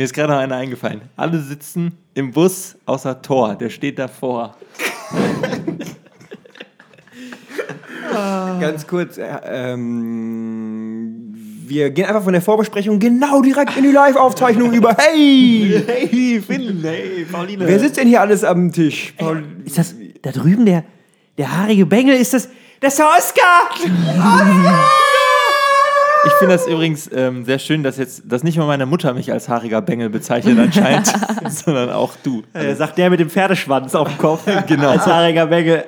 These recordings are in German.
Mir ist gerade noch einer eingefallen. Alle sitzen im Bus außer Thor, der steht davor. Ganz kurz, äh, ähm, wir gehen einfach von der Vorbesprechung genau direkt in die Live-Aufzeichnung über. Hey! Hey, Finn, hey, Pauline. Wer sitzt denn hier alles am Tisch? Paul Ist das da drüben der, der haarige Bengel? Ist das. Das ist der Oscar! Ich finde das übrigens ähm, sehr schön, dass jetzt, dass nicht mal meine Mutter mich als haariger Bengel bezeichnet anscheinend, sondern auch du. Äh, sagt der mit dem Pferdeschwanz auf dem Kopf. Genau. Als haariger Bengel.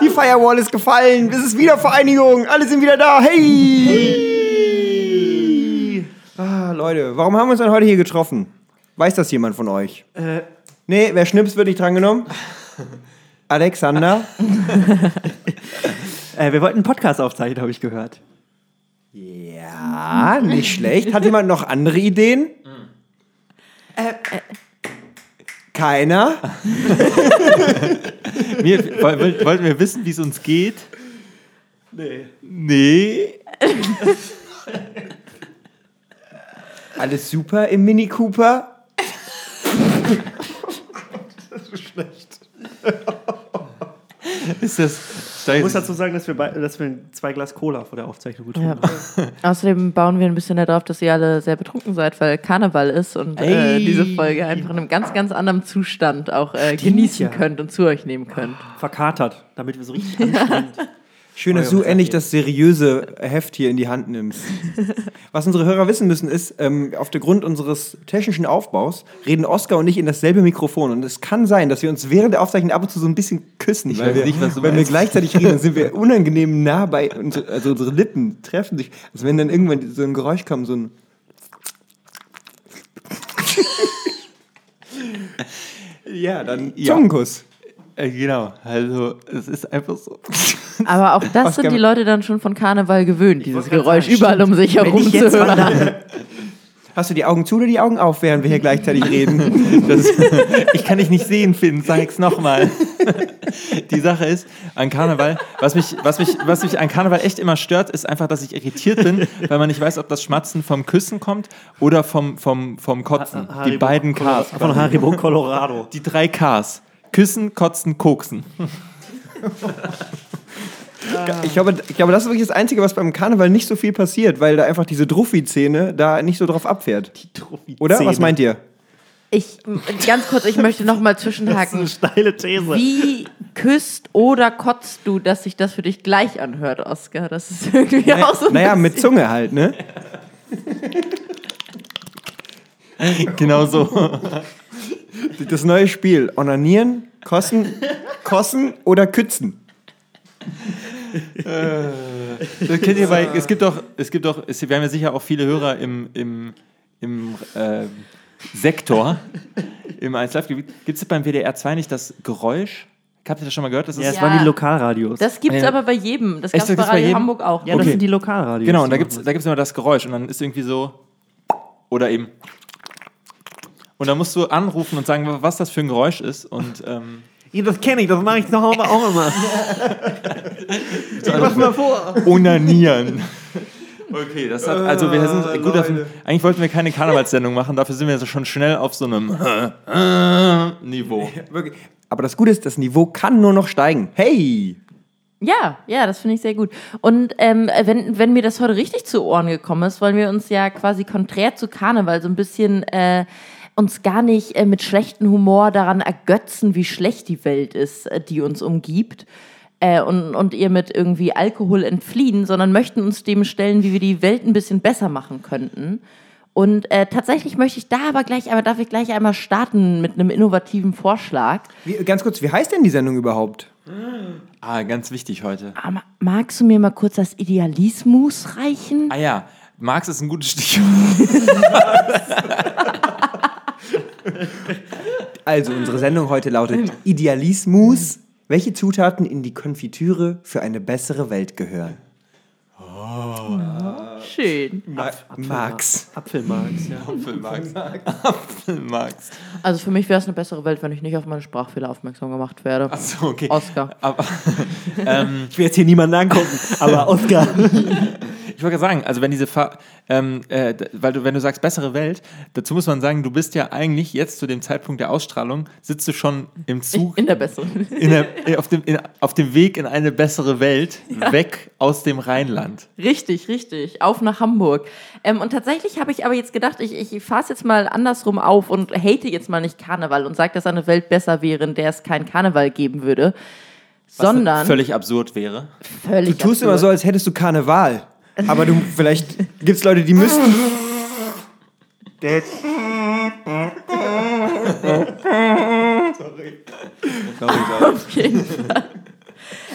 Die Firewall ist gefallen. Es ist Wiedervereinigung. Alle sind wieder da. Hey! Ah, Leute, warum haben wir uns denn heute hier getroffen? Weiß das jemand von euch? Äh, Nee, wer schnips, wird nicht drangenommen? Alexander? äh, wir wollten einen Podcast aufzeichnen, habe ich gehört. Ja, nicht schlecht. Hat jemand noch andere Ideen? Keiner? Wir, woll- wollten wir wissen, wie es uns geht? Nee. Nee. Alles super im Mini Cooper? Ist das. Ich muss dazu sagen, dass wir, bei, dass wir zwei Glas Cola vor der Aufzeichnung getrunken Ja. haben. Außerdem bauen wir ein bisschen darauf, dass ihr alle sehr betrunken seid, weil Karneval ist und äh, diese Folge einfach in einem ganz, ganz anderen Zustand auch äh, genießen ja. könnt und zu euch nehmen könnt. Verkatert, damit wir so richtig anstrengend. Schön, dass du endlich das seriöse Heft hier in die Hand nimmst. Was unsere Hörer wissen müssen, ist, ähm, auf der Grund unseres technischen Aufbaus reden Oskar und ich in dasselbe Mikrofon. Und es kann sein, dass wir uns während der Aufzeichnung ab und zu so ein bisschen küssen. Ich weil weiß wir, nicht, was du Wenn wir gleichzeitig reden, dann sind wir unangenehm nah bei, uns, also unsere Lippen treffen sich. Also wenn dann irgendwann so ein Geräusch kommt, so ein... ja, dann Ja. Zungenkuss. Äh, genau, also es ist einfach so. Aber auch das sind die Leute dann schon von Karneval gewöhnt, dieses Geräusch sagen, überall um sich herum zu hören. Hast du die Augen zu oder die Augen auf, während wir hier gleichzeitig reden? Das, ich kann dich nicht sehen, Finn, sag's nochmal. Die Sache ist, an Karneval, was mich, was, mich, was mich an Karneval echt immer stört, ist einfach, dass ich irritiert bin, weil man nicht weiß, ob das Schmatzen vom Küssen kommt oder vom, vom, vom Kotzen. Die Haribo beiden Colorado- Ks. Von Haribo Colorado. Die drei Ks. Küssen, Kotzen, Koksen. Ich glaube, ich glaube, das ist wirklich das Einzige, was beim Karneval nicht so viel passiert, weil da einfach diese Druffi-Szene da nicht so drauf abfährt. Oder? Was meint ihr? Ich, ganz kurz, ich möchte noch mal Das ist zwischenhaken. eine steile These. Wie küsst oder kotzt du, dass sich das für dich gleich anhört, Oskar? Das ist irgendwie auch so ein Naja, mit Zunge halt, ne? Genau so. Das neue Spiel. Onanieren, kossen, kossen oder kützen. Das kennt ihr bei, es gibt doch, es gibt doch, es, wir haben ja sicher auch viele Hörer im, im, im ähm, Sektor, im 1 Live-Gebiet. Gibt es beim WDR 2 nicht das Geräusch? Habt ihr das schon mal gehört? Das Ja, ist, es waren die Lokalradios. Das gibt's Ja. aber bei jedem. Das gab's das bei bei Radio jedem? Hamburg auch. ja, das okay. sind die Lokalradios. genau, und da gibt es machen da gibt's immer das Geräusch und dann ist irgendwie so, oder eben. Und dann musst du anrufen und sagen, was das für ein Geräusch ist. Und ähm, das. Ja, das kenne ich, das mache ich zu Hause auch immer. ich mach mal vor. onanieren. Okay, das hat, also wir sind Äh, gut davon, eigentlich wollten wir keine Karnevalssendung machen, dafür sind wir jetzt schon schnell auf so einem Niveau. Wirklich. Aber das Gute ist, das Niveau kann nur noch steigen. Hey! Ja, ja, das finde ich sehr gut. Und ähm, wenn, wenn mir das heute richtig zu Ohren gekommen ist, wollen wir uns ja quasi konträr zu Karneval so ein bisschen äh, uns gar nicht äh, mit schlechtem Humor daran ergötzen, wie schlecht die Welt ist, äh, die uns umgibt. Äh, und, und ihr mit irgendwie Alkohol entfliehen, sondern möchten uns dem stellen, wie wir die Welt ein bisschen besser machen könnten. Und äh, tatsächlich möchte ich da aber gleich, aber darf ich gleich einmal starten mit einem innovativen Vorschlag. Wie, ganz kurz, wie heißt denn die Sendung überhaupt? Ah, ganz wichtig heute. Ah, ma- Magst du mir mal kurz das Idealismus reichen? Ah ja, Marx ist ein gutes Stichwort. Also, unsere Sendung heute lautet Idealismus. Welche Zutaten in die Konfitüre für eine bessere Welt gehören? Schön. Max. Apfelmarks, ja. Apfelmarx. Apfelmarx. Also für mich wäre es eine bessere Welt, wenn ich nicht auf meine Sprachfehler aufmerksam gemacht werde. Achso, okay. Oscar. Aber, ähm, Ich will jetzt hier niemanden angucken, aber Oscar. Ich wollte sagen, also wenn diese, Fa ähm, äh, weil du, wenn du sagst bessere Welt, dazu muss man sagen, du bist ja eigentlich jetzt zu dem Zeitpunkt der Ausstrahlung, sitzt du schon im Zug In der besseren. in der, äh, auf, dem, in, auf dem Weg in eine bessere Welt, weg aus dem Rheinland. Richtig, richtig. Auf nach Hamburg. Ähm, und tatsächlich habe ich aber jetzt gedacht, ich, ich fahre es jetzt mal andersrum auf und hate jetzt mal nicht Karneval und sage, dass eine Welt besser wäre, in der es keinen Karneval geben würde. Was sondern völlig absurd wäre. völlig Du tust immer so, absurd. als hättest du Karneval. Aber du, vielleicht gibt es Leute, die müssten. Auf jeden Fall.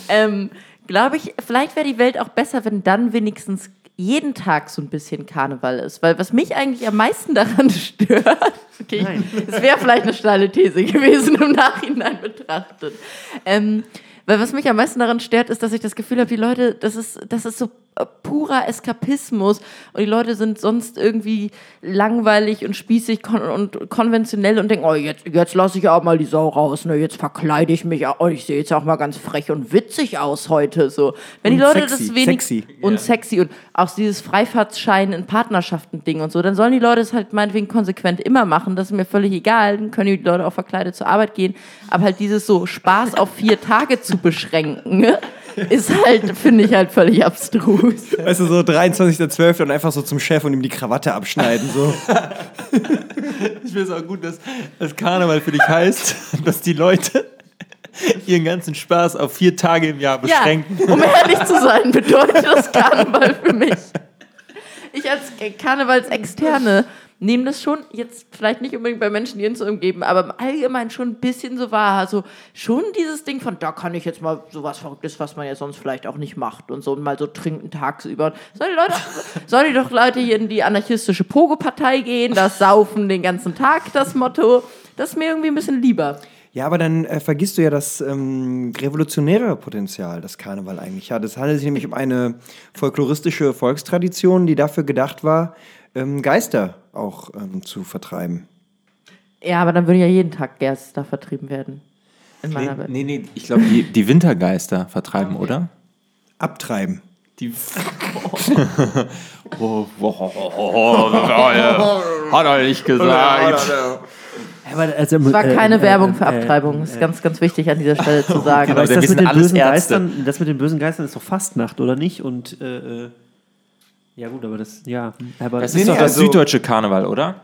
ähm, Glaube ich, vielleicht wäre die Welt auch besser, wenn dann wenigstens jeden Tag so ein bisschen Karneval ist. Weil was mich eigentlich am meisten daran stört, okay, es wäre vielleicht eine steile These gewesen im Nachhinein betrachtet. Ähm, weil was mich am meisten daran stört, ist, dass ich das Gefühl habe, die Leute, das ist, das ist so purer Eskapismus und die Leute sind sonst irgendwie langweilig und spießig kon und konventionell und denken, oh, jetzt, jetzt lasse ich auch mal die Sau raus, ne? jetzt verkleide ich mich, oh, ich sehe jetzt auch mal ganz frech und witzig aus heute. So. Wenn die Und Leute sexy, das wenig sexy. und sexy und auch dieses Freifahrtschein in Partnerschaften-Ding und so, dann sollen die Leute es halt meinetwegen konsequent immer machen, das ist mir völlig egal, dann können die Leute auch verkleidet zur Arbeit gehen, aber halt dieses so Spaß auf vier Tage zu beschränken, ist halt, finde ich halt völlig abstrus. Weißt du, so 23.12. und einfach so zum Chef und ihm die Krawatte abschneiden. So. Ich finde es auch gut, dass das Karneval für dich heißt, dass die Leute ihren ganzen Spaß auf vier Tage im Jahr beschränken. Ja, um ehrlich zu sein, bedeutet das Karneval für mich. Ich als Karnevalsexterne nehme das schon jetzt vielleicht nicht unbedingt bei Menschen, die uns umgeben, aber im Allgemeinen schon ein bisschen so wahr. Also schon dieses Ding von, da kann ich jetzt mal sowas Verrücktes, was man ja sonst vielleicht auch nicht macht und so und mal so trinken tagsüber. Sollen die Leute, sollen die doch Leute hier in die anarchistische Pogo-Partei gehen, das Saufen den ganzen Tag, das Motto. Das ist mir irgendwie ein bisschen lieber. Ja, aber dann äh, vergisst du ja das ähm, revolutionäre Potenzial, das Karneval eigentlich hat. Es handelt sich nämlich um eine folkloristische Volkstradition, die dafür gedacht war, ähm, Geister auch ähm, zu vertreiben. Ja, aber dann würde ja jeden Tag Geister vertrieben werden. In Nee, meiner Welt. nee, nee, ich glaube, die, die Wintergeister vertreiben, oder? Abtreiben. Die. oh, oh, oh, oh, oh, hat er nicht gesagt. Aber also, Es war äh, keine äh, Werbung äh, für Abtreibung. Das ist ganz, ganz wichtig an dieser Stelle zu sagen. Genau, Aber ist denn das mit den bösen Ärzte. Geistern, das mit den bösen Geistern ist doch Fastnacht, oder nicht? Und äh, äh, ja gut, aber das, ja, aber Das Nee, ist nee, doch das also- süddeutsche Karneval, oder?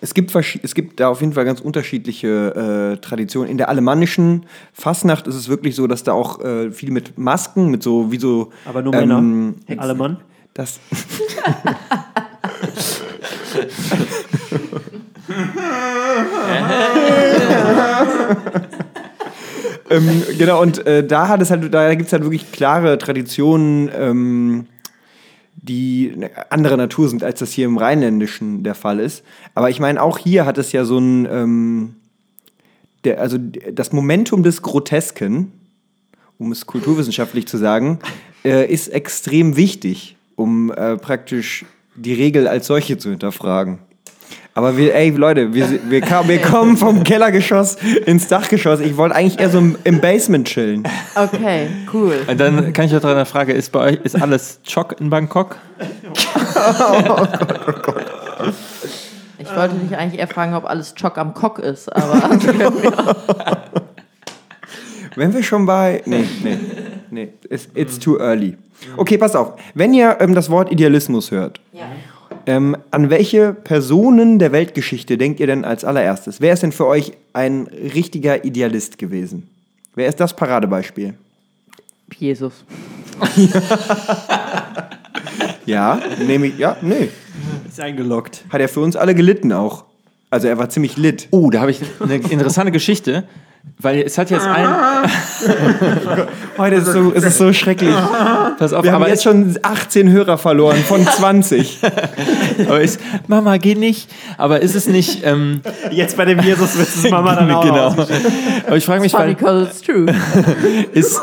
Es gibt, es gibt da auf jeden Fall ganz unterschiedliche äh, Traditionen. In der alemannischen Fastnacht ist es wirklich so, dass da auch äh, viel mit Masken, mit so wie so. aber nur ähm, Männer, alle Mann. Das, ähm, genau, und äh, da hat es halt, da gibt es halt wirklich klare Traditionen, ähm, die eine andere Natur sind, als das hier im Rheinländischen der Fall ist. Aber ich meine, auch hier hat es ja so ein, ähm, der, also das Momentum des Grotesken, um es kulturwissenschaftlich zu sagen, äh, ist extrem wichtig, um äh, praktisch die Regel als solche zu hinterfragen. Aber wir, ey, Leute, wir, wir, kam, wir kommen vom Kellergeschoss ins Dachgeschoss. Ich wollte eigentlich eher so im, Basement chillen. Okay, cool. Und dann kann ich auch eine Frage, ist bei euch ist alles Chok in Bangkok? Ich wollte dich eigentlich eher fragen, ob alles Chock am Cock ist, aber Wenn wir schon bei. Nee, nee, nee. It's, it's too early. Okay, pass auf. Wenn ihr ähm, das Wort Idealismus hört, ähm, an welche Personen der Weltgeschichte denkt ihr denn als allererstes? Wer ist denn für euch ein richtiger Idealist gewesen? Wer ist das Paradebeispiel? Jesus. Ja, nehme ich. Ja, nee. Ist eingeloggt. Hat er für uns alle gelitten auch. Also er war ziemlich lit. Oh, da habe ich eine interessante Geschichte, weil es hat jetzt ein. Heute ist es so, es ist so schrecklich. Pass auf, Wir haben aber jetzt schon 18 Hörer verloren von 20. aber es, Mama, geh nicht. Aber ist es nicht. Ähm, Jetzt bei dem Jesus wird es Mama dann auch genau. Aber ich frage mich, Funny weil because it's true. ist.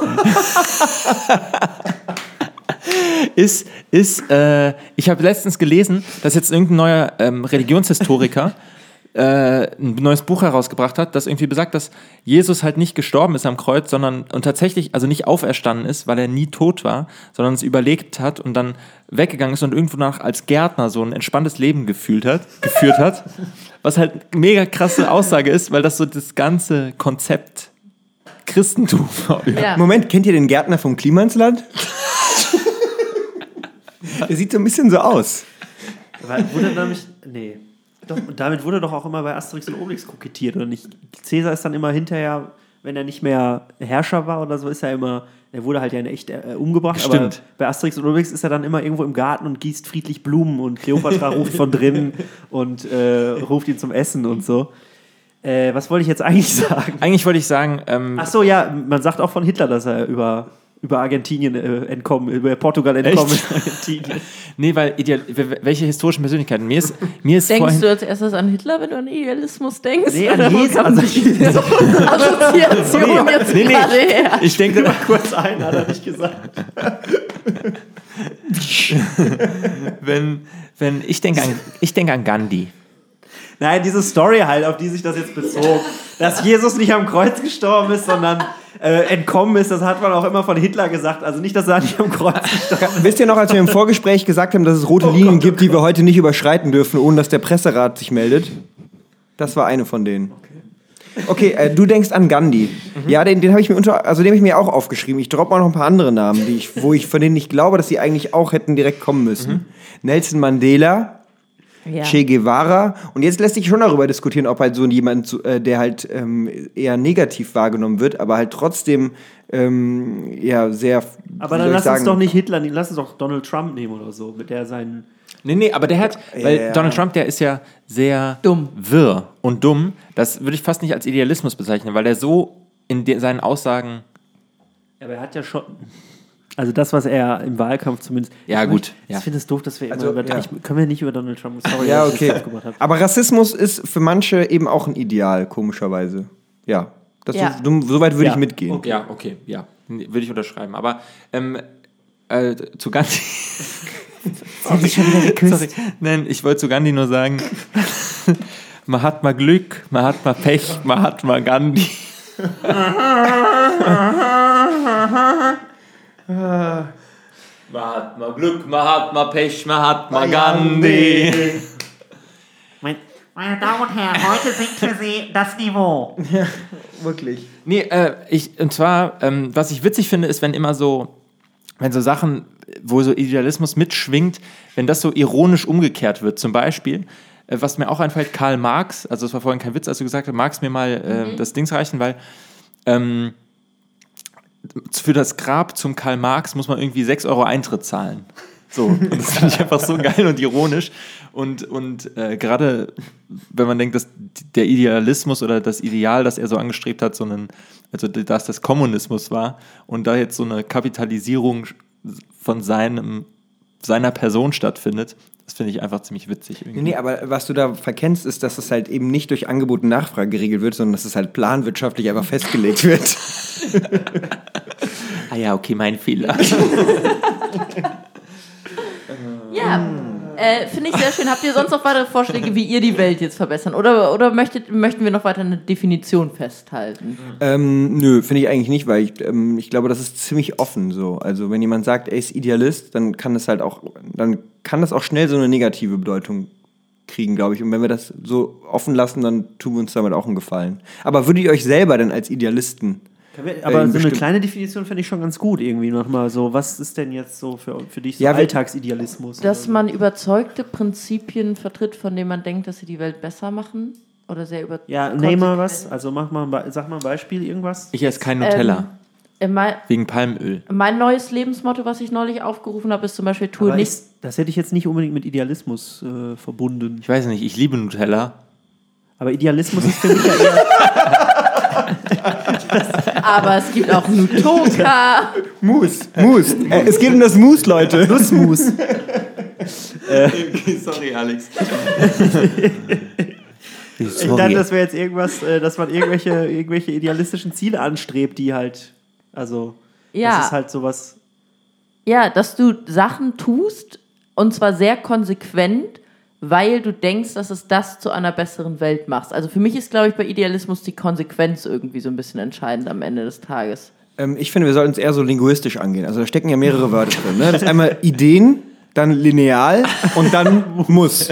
ist, ist, äh, ich habe letztens gelesen, dass jetzt irgendein neuer ähm, Religionshistoriker äh, ein neues Buch herausgebracht hat, das irgendwie besagt, dass Jesus halt nicht gestorben ist am Kreuz, sondern und tatsächlich, also nicht auferstanden ist, weil er nie tot war, sondern es überlegt hat und dann weggegangen ist und irgendwo nach als Gärtner so ein entspanntes Leben gefühlt hat, geführt hat. Was halt eine mega krasse Aussage ist, weil das so das ganze Konzept Christentum Ja. Moment, kennt ihr den Gärtner vom Klimansland? Der sieht so ein bisschen so aus. Wurde nämlich. Nee. Doch, und damit wurde doch auch immer bei Asterix und Obelix kokettiert, oder nicht? Cäsar ist dann immer hinterher, wenn er nicht mehr Herrscher war oder so, ist er immer. Er wurde halt ja in echt äh, umgebracht, aber Stimmt. bei Asterix und Obelix ist er dann immer irgendwo im Garten und gießt friedlich Blumen und Kleopatra ruft von drinnen und äh, ruft ihn zum Essen und so. Äh, was wollte ich jetzt eigentlich sagen? Eigentlich wollte ich sagen, ähm, Ach so, ja, man sagt auch von Hitler, dass er über, über Argentinien äh, entkommen, über Portugal entkommen Echt? Argentinien. nee, weil ideal, welche historischen Persönlichkeiten? Mir ist, mir ist Denkst vorhin, du als erstes an Hitler, wenn du an Idealismus denkst? Nee, an Jesus. Also, die Assoziation jetzt nee, nee. gerade her? ich denke, kurz ein, hat er nicht gesagt. wenn, wenn ich denke an, ich denke an Gandhi. Nein, diese Story halt, auf die sich das jetzt bezog, dass Jesus nicht am Kreuz gestorben ist, sondern äh, entkommen ist, das hat man auch immer von Hitler gesagt. Also nicht, dass er nicht am Kreuz gestorben Wisst ihr noch, als wir im Vorgespräch gesagt haben, dass es rote Linien gibt, die wir heute nicht überschreiten dürfen, ohne dass der Presserat sich meldet? Das war eine von denen. Okay, äh, du denkst an Gandhi. Ja, den, den habe ich mir unter, also den habe ich mir auch aufgeschrieben. Ich droppe mal noch ein paar andere Namen, die ich, wo ich von denen ich glaube, dass sie eigentlich auch hätten direkt kommen müssen. Nelson Mandela, Ja. Che Guevara. Und jetzt lässt sich schon darüber diskutieren, ob halt so jemand, äh, der halt ähm, eher negativ wahrgenommen wird, aber halt trotzdem ähm, ja sehr. Aber dann lass uns sagen? doch nicht Hitler nehmen, lass uns doch Donald Trump nehmen oder so, mit der seinen. Nee, nee, aber der hat, weil Ja. Donald Trump, der ist ja sehr Dumm. wirr und dumm. Das würde ich fast nicht als Idealismus bezeichnen, weil er so in de seinen Aussagen. Aber er hat ja schon. Also das, was er im Wahlkampf zumindest. Ja, ich gut, möchte- ja. Ich finde es doof, dass wir immer Also, über. ja. Ich, können wir nicht über Donald Trump. Sorry, Ja, dass ich okay. das aufgemacht habe. Aber Rassismus ist für manche eben auch ein Ideal, komischerweise. Ja. Das Ja. So, so weit würde Ja. ich mitgehen. Okay. Ja, okay, ja. Nee, Würde ich unterschreiben. Aber ähm, äh, zu Gandhi. Sorry, sorry. Nein, ich wollte zu Gandhi nur sagen, man hat mal Glück, man hat mal Pech, man hat mal Gandhi. Man hat mal Glück, man hat mal Pech, man hat mal Gandhi. Mein, Meine Damen und Herren, heute singt für Sie das Niveau. Wirklich. Nee, äh, ich, und zwar, ähm, was ich witzig finde, ist, wenn immer so, wenn so Sachen, wo so Idealismus mitschwingt, wenn das so ironisch umgekehrt wird. Zum Beispiel, äh, was mir auch einfällt, Karl Marx, also es war vorhin kein Witz, als du gesagt hast, magst mir mal äh, das Dings reichen, weil ähm, für das Grab zum Karl Marx muss man irgendwie 6 Euro Eintritt zahlen. So, und das finde ich einfach so geil und ironisch. Und, und äh, gerade wenn man denkt, dass der Idealismus oder das Ideal, das er so angestrebt hat, so einen, also dass das Kommunismus war und da jetzt so eine Kapitalisierung von seinem, seiner Person stattfindet, das finde ich einfach ziemlich witzig. Irgendwie. Nee, aber was du da verkennst, ist, dass es halt eben nicht durch Angebot und Nachfrage geregelt wird, sondern dass es halt planwirtschaftlich einfach festgelegt wird. Ah ja, okay, mein Fehler. Ja, äh, finde ich sehr schön. Habt ihr sonst noch weitere Vorschläge, wie ihr die Welt jetzt verbessern? Oder, oder möchtet, möchten wir noch weiter eine Definition festhalten? ähm, nö, finde ich eigentlich nicht, weil ich, ähm, ich glaube, das ist ziemlich offen so. Also wenn jemand sagt, er ist Idealist, dann kann das halt auch, dann kann das auch schnell so eine negative Bedeutung kriegen, glaube ich. Und wenn wir das so offen lassen, dann tun wir uns damit auch einen Gefallen. Aber würdet ihr euch selber denn als Idealisten Äh, Aber so eine kleine Definition finde ich schon ganz gut irgendwie nochmal so. Was ist denn jetzt so für, für dich so Ja, Alltagsidealismus? Dass man überzeugte Prinzipien vertritt, von denen man denkt, dass sie die Welt besser machen? Oder sehr über Ja, name mal was. Also mach mal, sag mal ein Beispiel, irgendwas. Ich esse kein Nutella, Äh, mein, wegen Palmöl. mein neues Lebensmotto, was ich neulich aufgerufen habe, ist zum Beispiel, tue Aber nicht ist, das hätte ich jetzt nicht unbedingt mit Idealismus äh, verbunden. Ich weiß nicht, ich liebe Nutella. Aber Idealismus ist für mich ja eher. Aber es gibt auch Nutoka. Mus, Mus. Äh, es geht um das Mus, Leute. Nussmus. Sorry, Alex. Ich dachte, das wäre jetzt irgendwas, äh, dass man irgendwelche, irgendwelche idealistischen Ziele anstrebt, die halt. Also. Ja. Das ist halt sowas. Ja, dass du Sachen tust und zwar sehr konsequent, weil du denkst, dass es das zu einer besseren Welt macht. Also für mich ist, glaube ich, bei Idealismus die Konsequenz irgendwie so ein bisschen entscheidend am Ende des Tages. Ähm, ich finde, wir sollten es eher so linguistisch angehen. Also da stecken ja mehrere Wörter drin. Ne? Das ist einmal Ideen, dann lineal und dann muss.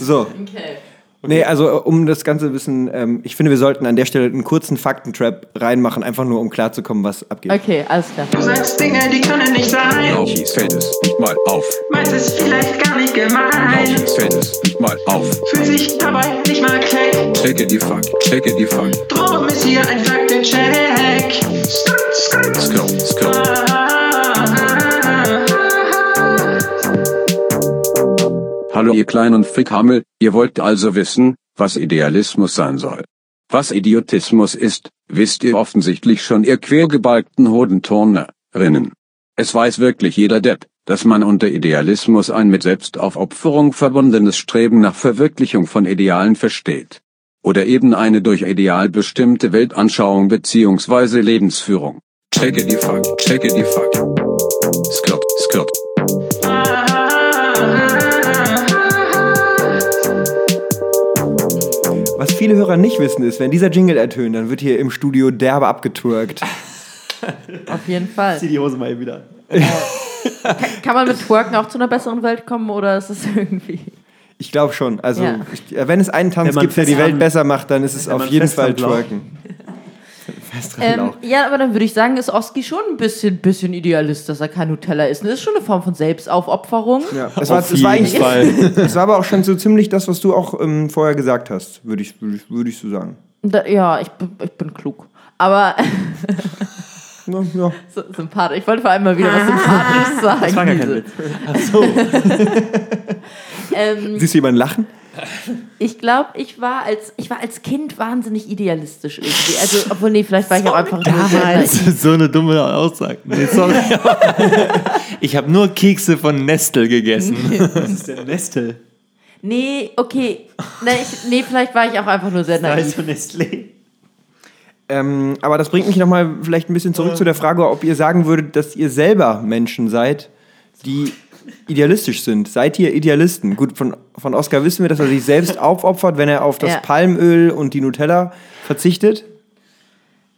So. Okay. Nee, also um das Ganze bisschen, ähm, ich finde, wir sollten an der Stelle einen kurzen Faktentrap reinmachen, einfach nur um klarzukommen, was abgeht. Okay, alles klar. Du sagst Dinge, die können nicht sein. Lauchis fällt es nicht mal auf. Meinst es vielleicht gar nicht gemein. Lauchis fällt es nicht mal auf. Fühlt sich dabei nicht mal keck. Checke die Fuck, checke die Fuck. Drum ist hier ein Faktencheck. Skrt, skrt. Skirt, skirt. Hallo ihr kleinen Fickhammel, ihr wollt also wissen, was Idealismus sein soll. Was Idiotismus ist, wisst ihr offensichtlich schon ihr quergebalgten Hodenturnerinnen. Es weiß wirklich jeder Depp, dass man unter Idealismus ein mit Selbstaufopferung verbundenes Streben nach Verwirklichung von Idealen versteht. Oder eben eine durch Ideal bestimmte Weltanschauung bzw. Lebensführung. Checke die Fuck, checke die Fuck. Skirt, skirt. Viele Hörer nicht wissen ist, wenn dieser Jingle ertönt, dann wird hier im Studio derbe abgetwerkt. Auf jeden Fall. Zieh die Hose mal eben wieder. Kann man mit Twerken auch zu einer besseren Welt kommen oder ist es irgendwie. Ich glaube schon. Also, Ja. ich, äh, wenn es einen Tanz gibt, der die Welt besser macht, dann ist es auf jeden Fall. Twerken. Ähm, ja, aber dann würde ich sagen, ist Oski schon ein bisschen, bisschen Idealist, dass er kein Nutella isst. Das ist schon eine Form von Selbstaufopferung. Ja, es war, es war eigentlich, Fall. es war aber auch schon so ziemlich das, was du auch ähm, vorher gesagt hast, würde ich, würde ich, würde ich so sagen. Da, ja, ich, bin- ich bin klug. Aber Ja, ja. so, sympathisch. Ich wollte vor allem mal wieder was Sympathisches sagen. Das war gar kein Witz. ähm, Siehst du jemanden lachen? ich glaube, ich war als ich war als Kind wahnsinnig idealistisch irgendwie. Also, obwohl nee, vielleicht war ich auch einfach ist so eine dumme Aussage. Nee, sorry. ich habe nur Kekse von Nestle gegessen. Das ist der Nestle. Nee, okay. Nee, ich, nee, vielleicht war ich auch einfach nur sehr naiv. Also Nestlé. Ähm, aber das bringt mich nochmal vielleicht ein bisschen zurück zu der Frage, ob ihr sagen würdet, dass ihr selber Menschen seid, die idealistisch sind. Seid ihr Idealisten? Gut, von, von Oscar wissen wir, dass er sich selbst aufopfert, wenn er auf das Ja. Palmöl und die Nutella verzichtet.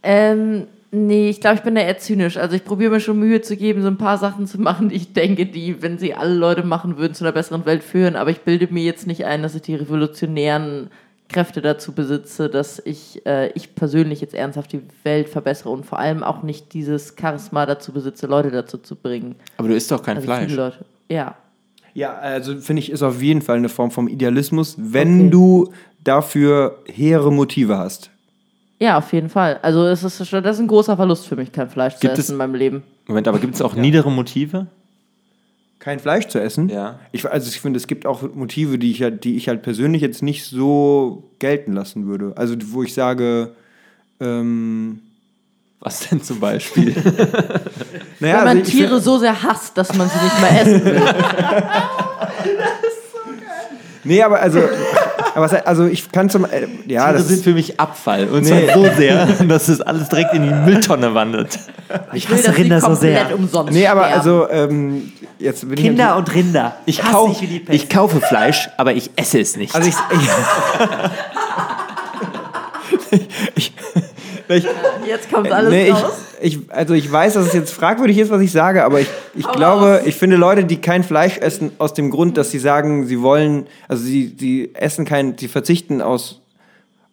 Ähm, nee, ich glaube, ich bin da eher zynisch. Also ich probiere mir schon Mühe zu geben, so ein paar Sachen zu machen, die ich denke, die, wenn sie alle Leute machen würden, zu einer besseren Welt führen. Aber ich bilde mir jetzt nicht ein, dass ich die revolutionären Kräfte dazu besitze, dass ich, äh, ich persönlich jetzt ernsthaft die Welt verbessere und vor allem auch nicht dieses Charisma dazu besitze, Leute dazu zu bringen. Aber du isst doch kein Also Fleisch. viele Leute. Ja. Ja, also finde ich, ist auf jeden Fall eine Form vom Idealismus, wenn Okay. du dafür hehre Motive hast. Ja, auf jeden Fall. Also es ist, schon- das ist ein großer Verlust für mich, kein Fleisch zu Gibt essen es- in meinem Leben. Moment, aber gibt es auch niedere Motive? Kein Fleisch zu essen? Ja. Ich, also ich finde, es gibt auch Motive, die ich, halt, die ich halt persönlich jetzt nicht so gelten lassen würde. Also wo ich sage, ähm, Was denn zum Beispiel? naja, Wenn man also ich Tiere so sehr hasst, dass man sie nicht mehr essen will. Nee, aber also, aber also ich kann zum, äh, ja, das das sind für mich Abfall. Und Nee. zwar so sehr, dass es alles direkt in die Mülltonne wandert. Ich will, hasse sie Rinder so sehr. umsonst Nee, aber also, ähm, jetzt bin Kinder ich. und Rinder. Ich, Hasse kau ich wie die Pest. ich kaufe Fleisch, aber ich esse es nicht. Also ich, ich, ich, Jetzt kommt alles nee, ich, raus. ich, also ich weiß, dass es jetzt fragwürdig ist, was ich sage, aber ich, ich Hau glaube, raus. ich finde Leute, die kein Fleisch essen, aus dem Grund, dass sie sagen, sie wollen, also sie, sie essen kein, sie verzichten aus,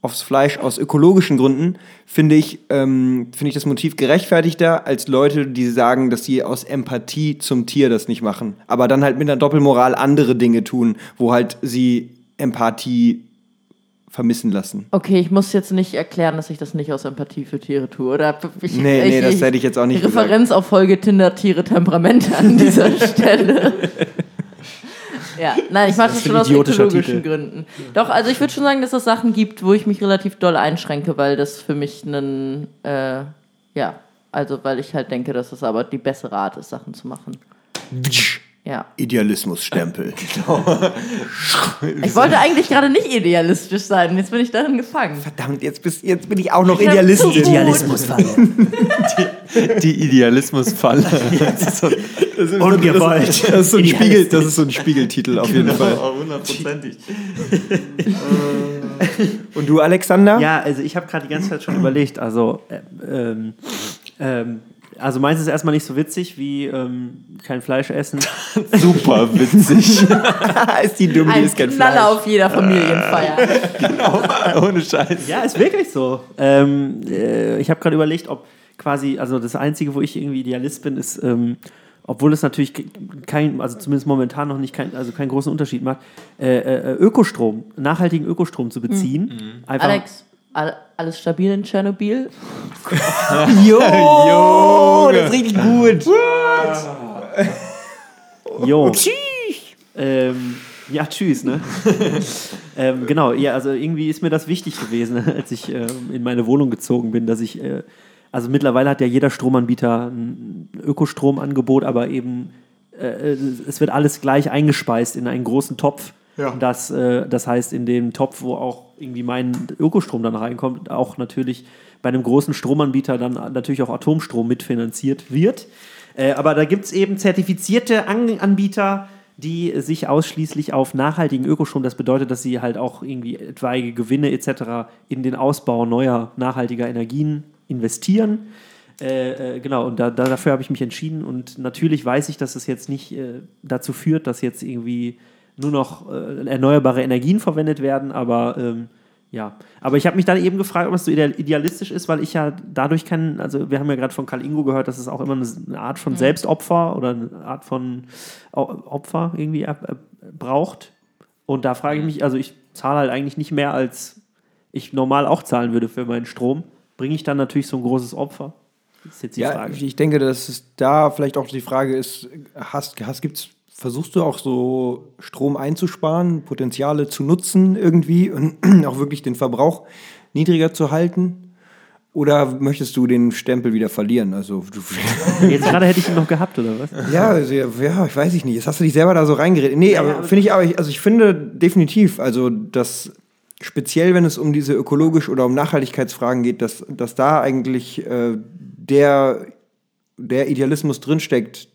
aufs Fleisch aus ökologischen Gründen, finde ich, ähm, finde ich das Motiv gerechtfertigter als Leute, die sagen, dass sie aus Empathie zum Tier das nicht machen, aber dann halt mit einer Doppelmoral andere Dinge tun, wo halt sie Empathie vermissen lassen. Okay, ich muss jetzt nicht erklären, dass ich das nicht aus Empathie für Tiere tue. Oder ich, Nee, nee, das hätte ich jetzt auch nicht Referenz auf Folge Tinder, Tiere, Temperamente an dieser Stelle. ja, nein, ich mache das, ist schon aus Titel. Gründen. Doch, also ich würde schon sagen, dass es Sachen gibt, wo ich mich relativ doll einschränke, weil das für mich ein, äh, ja, also weil ich halt denke, dass es aber die bessere Art ist, Sachen zu machen. Ja. Idealismusstempel. Ich wollte eigentlich gerade nicht idealistisch sein, jetzt bin ich darin gefangen. Verdammt, jetzt, bist, jetzt bin ich auch noch zu gut. Idealismusfalle. Die Idealismusfalle. Das ist so- Ungewollt. Das, das, ist so ein Spiegel, das ist so ein Spiegeltitel auf jeden Fall. hundertprozentig. Und du, Alexander? Ja, also ich habe gerade die ganze Zeit schon überlegt, also äh, ähm, ähm, also meins ist erstmal nicht so witzig wie ähm, kein Fleisch essen. Super witzig. ist die dumm, die ist kein Knaller Fleisch. auf jeder Familienfeier. Ohne Scheiß. Ja, ist wirklich so. Ähm, äh, ich habe gerade überlegt, ob quasi, also das Einzige, wo ich irgendwie Idealist bin, ist, ähm, obwohl es natürlich ke- kein, also zumindest momentan noch nicht kein, also keinen großen Unterschied macht, äh, äh, Ökostrom, nachhaltigen Ökostrom zu beziehen. Einfach, Alex, alles stabil in Tschernobyl? Jo, das ist richtig gut. Jo. ähm, ja, tschüss, ne? ähm, genau, ja, also irgendwie ist mir das wichtig gewesen, als ich ähm, in meine Wohnung gezogen bin, dass ich, äh, also mittlerweile hat ja jeder Stromanbieter ein Ökostromangebot, aber eben äh, es wird alles gleich eingespeist in einen großen Topf. Ja. Das, äh, das heißt, in dem Topf, wo auch irgendwie mein Ökostrom dann reinkommt, auch natürlich bei einem großen Stromanbieter dann natürlich auch Atomstrom mitfinanziert wird. Äh, aber da gibt es eben zertifizierte An Anbieter, die sich ausschließlich auf nachhaltigen Ökostrom, das bedeutet, dass sie halt auch irgendwie etwaige Gewinne etc. in den Ausbau neuer nachhaltiger Energien investieren. Äh, äh, genau, und da, da, dafür habe ich mich entschieden. Und natürlich weiß ich, dass es jetzt nicht äh, dazu führt, dass jetzt irgendwie nur noch äh, erneuerbare Energien verwendet werden, aber ähm, ja. Aber ich habe mich dann eben gefragt, ob es so ideal- idealistisch ist, weil ich ja dadurch kann, also wir haben ja gerade von Karl Ingo gehört, dass es auch immer eine, Art von Selbstopfer oder eine Art von Opfer irgendwie braucht. Und da frage ich mich, also ich zahle halt eigentlich nicht mehr, als ich normal auch zahlen würde für meinen Strom. Bringe ich dann natürlich so ein großes Opfer? Das ist jetzt die Ja, Frage. ich denke, dass es da vielleicht auch die Frage ist, hast, hast, gibt's, versuchst du auch so Strom einzusparen, Potenziale zu nutzen irgendwie und auch wirklich den Verbrauch niedriger zu halten? Oder möchtest du den Stempel wieder verlieren? Also, du, Jetzt gerade hätte ich ihn noch gehabt, oder was? ja, also, ja, ich weiß ich nicht. Jetzt hast du dich selber da so reingeredet. Nee, aber finde ich, aber ich, also ich finde definitiv, also dass speziell, wenn es um diese ökologisch oder um Nachhaltigkeitsfragen geht, dass, dass da eigentlich äh, der, der Idealismus drinsteckt,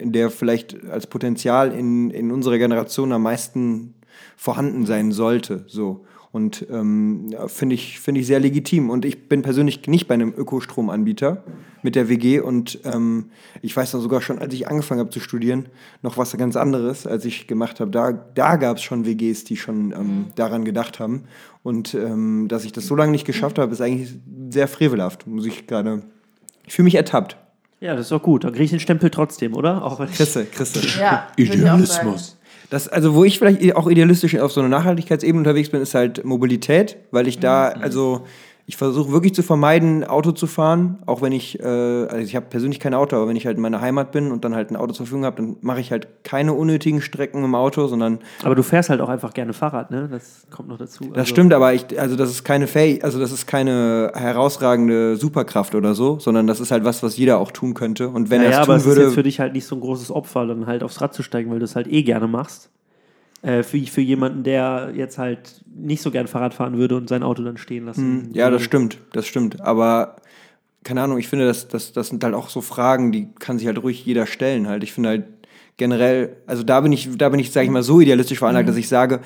der vielleicht als Potenzial in, in unserer Generation am meisten vorhanden sein sollte. So. Und ähm, finde ich, finde ich sehr legitim. Und ich bin persönlich nicht bei einem Ökostromanbieter mit der WG. Und ähm, ich weiß noch sogar schon, als ich angefangen habe zu studieren, noch was ganz anderes, als ich gemacht habe. Da, da gab es schon WGs, die schon ähm, daran gedacht haben. Und ähm, dass ich das so lange nicht geschafft habe, ist eigentlich sehr frevelhaft, muss ich gerade. Ich fühle mich ertappt. Ja, das ist doch gut. Dann kriege ich den Stempel trotzdem, oder? Auch wenn ich Chrisse, Chrisse. Ja, auch sagen. Das, also, wo ich vielleicht auch idealistisch auf so einer Nachhaltigkeitsebene unterwegs bin, ist halt Mobilität, weil ich da, also ich versuche wirklich zu vermeiden, Auto zu fahren, auch wenn ich, äh, also ich habe persönlich kein Auto, aber wenn ich halt in meiner Heimat bin und dann halt ein Auto zur Verfügung habe, dann mache ich halt keine unnötigen Strecken im Auto, sondern Aber du fährst halt auch einfach gerne Fahrrad, ne? Das kommt noch dazu. das stimmt, aber ich, also das ist keine Fäh also das ist keine herausragende Superkraft oder so, sondern das ist halt was, was jeder auch tun könnte. Und wenn Ja, er ja, es aber tun es ist würde, jetzt für dich halt nicht so ein großes Opfer, dann halt aufs Rad zu steigen, weil du es halt eh gerne machst. Äh, für, für jemanden, der jetzt halt nicht so gern Fahrrad fahren würde und sein Auto dann stehen lassen. Hm, Ja, das stimmt, das stimmt. Aber keine Ahnung, ich finde, das, das, das sind halt auch so Fragen, die kann sich halt ruhig jeder stellen halt. Ich finde halt generell, also da bin ich, da bin ich, sage ich mal, so idealistisch veranlagt, dass ich sage,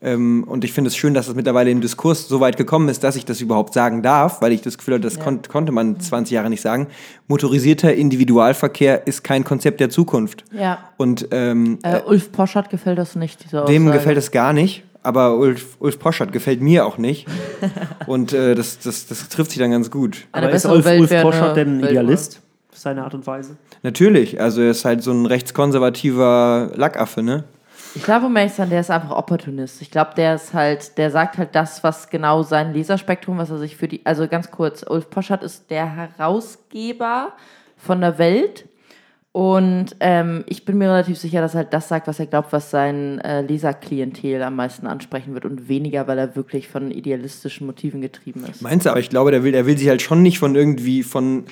ähm, und ich finde es schön, dass das mittlerweile im Diskurs so weit gekommen ist, dass ich das überhaupt sagen darf, weil ich das Gefühl habe, das kon konnte man 20 Jahre nicht sagen. Motorisierter Individualverkehr ist kein Konzept der Zukunft. Ja. Und ähm, Äh, Ulf Poschert gefällt das nicht, diese dem Aussage. gefällt es gar nicht, aber Ulf, Ulf Poschert gefällt mir auch nicht. Und äh, das, das, das trifft sich dann ganz gut. Eine Aber ist Ulf, Welt Ulf Poschert denn ein Idealist? Auf seine Art und Weise? Natürlich, also er ist halt so ein rechtskonservativer Lackaffe, ne? Ich glaube, um ehrlich zu sein, der ist einfach Opportunist. Ich glaube, der ist halt, der sagt halt das, was genau sein Leserspektrum, was er sich für die, also ganz kurz, Ulf Poschert ist der Herausgeber von der Welt und ähm, ich bin mir relativ sicher, dass er halt das sagt, was er glaubt, was sein äh, Leserklientel am meisten ansprechen wird und weniger, weil er wirklich von idealistischen Motiven getrieben ist. Meinst du, aber ich glaube, der will, der will sich halt schon nicht von irgendwie von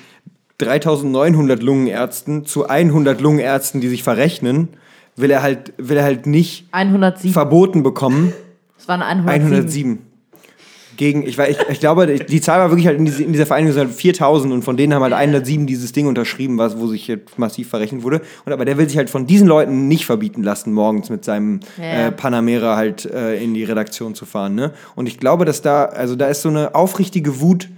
3900 Lungenärzten zu 100 Lungenärzten, die sich verrechnen, will er halt, will er halt nicht 107. verboten bekommen. Es waren 107. 107. gegen, ich, ich, ich glaube, die- Zahl war wirklich halt in, diese, in dieser Vereinigung sind halt 4000 und von denen haben halt 107 dieses Ding unterschrieben, was, wo sich jetzt massiv verrechnet wurde. Und aber der will sich halt von diesen Leuten nicht verbieten lassen, morgens mit seinem Ja. äh, Panamera halt äh, in die Redaktion zu fahren. Ne? Und ich glaube, dass da, also da ist so eine aufrichtige Wut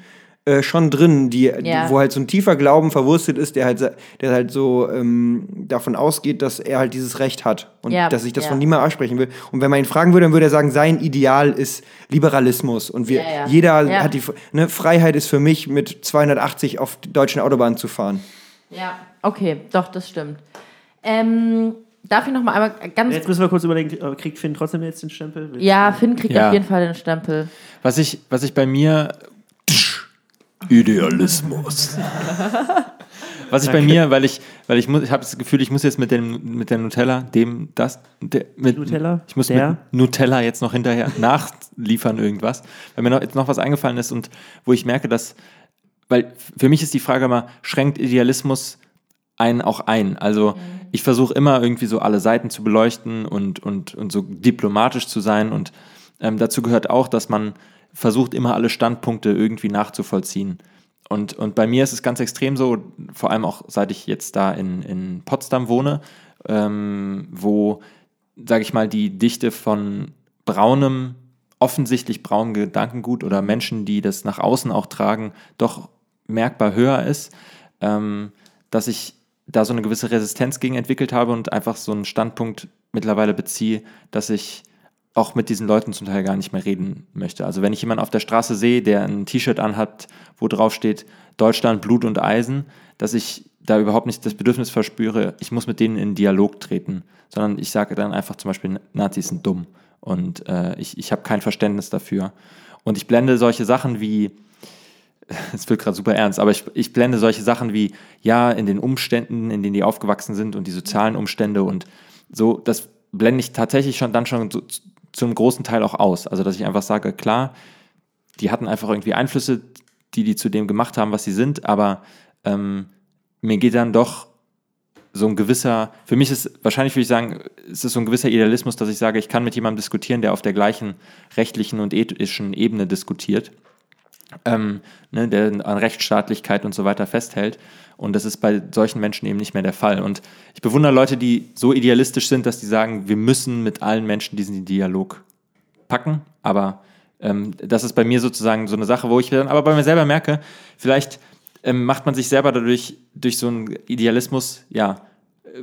äh, schon drin, die, Ja. die, wo halt so ein tiefer Glauben verwurstet ist, der halt, der halt so ähm, davon ausgeht, dass er halt dieses Recht hat und Ja, dass sich das ja. von niemandem absprechen will. Und wenn man ihn fragen würde, dann würde er sagen, sein Ideal ist Liberalismus und wir, Ja, ja. jeder Ja. hat die ne, Freiheit ist für mich mit 280 auf die deutschen Autobahnen zu fahren. Ja, okay, doch, das stimmt. Ähm, darf ich noch mal einmal ganz... Jetzt müssen wir kurz überlegen, äh, kriegt Finn trotzdem jetzt den Stempel? Ja, Finn kriegt Ja. auf jeden Fall den Stempel. Was ich, was ich bei mir. Idealismus. Was ich bei mir, weil ich, weil ich muss, ich habe das Gefühl, ich muss jetzt mit dem, mit der Nutella, dem, das, der, mit Nutella? ich muss Der? mit Nutella jetzt noch hinterher nachliefern irgendwas, weil mir noch, jetzt noch was eingefallen ist und wo ich merke, dass, weil für mich ist die Frage immer, schränkt Idealismus einen auch ein? Also ich versuche immer irgendwie so alle Seiten zu beleuchten und, und, und so diplomatisch zu sein und ähm, dazu gehört auch, dass man versucht, immer alle Standpunkte irgendwie nachzuvollziehen. Und, und bei mir ist es ganz extrem so, vor allem auch seit ich jetzt da in, in Potsdam wohne, ähm, wo, sage ich mal, die Dichte von braunem, offensichtlich braunem Gedankengut oder Menschen, die das nach außen auch tragen, doch merkbar höher ist, ähm, dass ich da so eine gewisse Resistenz gegen entwickelt habe und einfach so einen Standpunkt mittlerweile beziehe, dass ich auch mit diesen Leuten zum Teil gar nicht mehr reden möchte. Also wenn ich jemanden auf der Straße sehe, der ein T-Shirt anhat, wo drauf steht Deutschland, Blut und Eisen, dass ich da überhaupt nicht das Bedürfnis verspüre, ich muss mit denen in Dialog treten, sondern ich sage dann einfach zum Beispiel, Nazis sind dumm und äh, ich, ich habe kein Verständnis dafür. Und ich blende solche Sachen wie, es wird gerade super ernst, aber ich, ich blende solche Sachen wie, ja, in den Umständen, in denen die aufgewachsen sind und die sozialen Umstände und so, das blende ich tatsächlich schon dann schon so, zu, zu einem großen Teil auch aus. Also, dass ich einfach sage, klar, die hatten einfach irgendwie Einflüsse, die die zu dem gemacht haben, was sie sind, aber ähm, mir geht dann doch so ein gewisser, für mich ist wahrscheinlich würde ich sagen, es ist so ein gewisser Idealismus, dass ich sage, ich kann mit jemandem diskutieren, der auf der gleichen rechtlichen und ethischen Ebene diskutiert ähm, ne, der an Rechtsstaatlichkeit und so weiter festhält. Und das ist bei solchen Menschen eben nicht mehr der Fall. Und ich bewundere Leute, die so idealistisch sind, dass die sagen, wir müssen mit allen Menschen diesen Dialog packen. Aber ähm, das ist bei mir sozusagen so eine Sache, wo ich dann aber bei mir selber merke, vielleicht ähm, macht man sich selber dadurch durch so einen Idealismus, ja,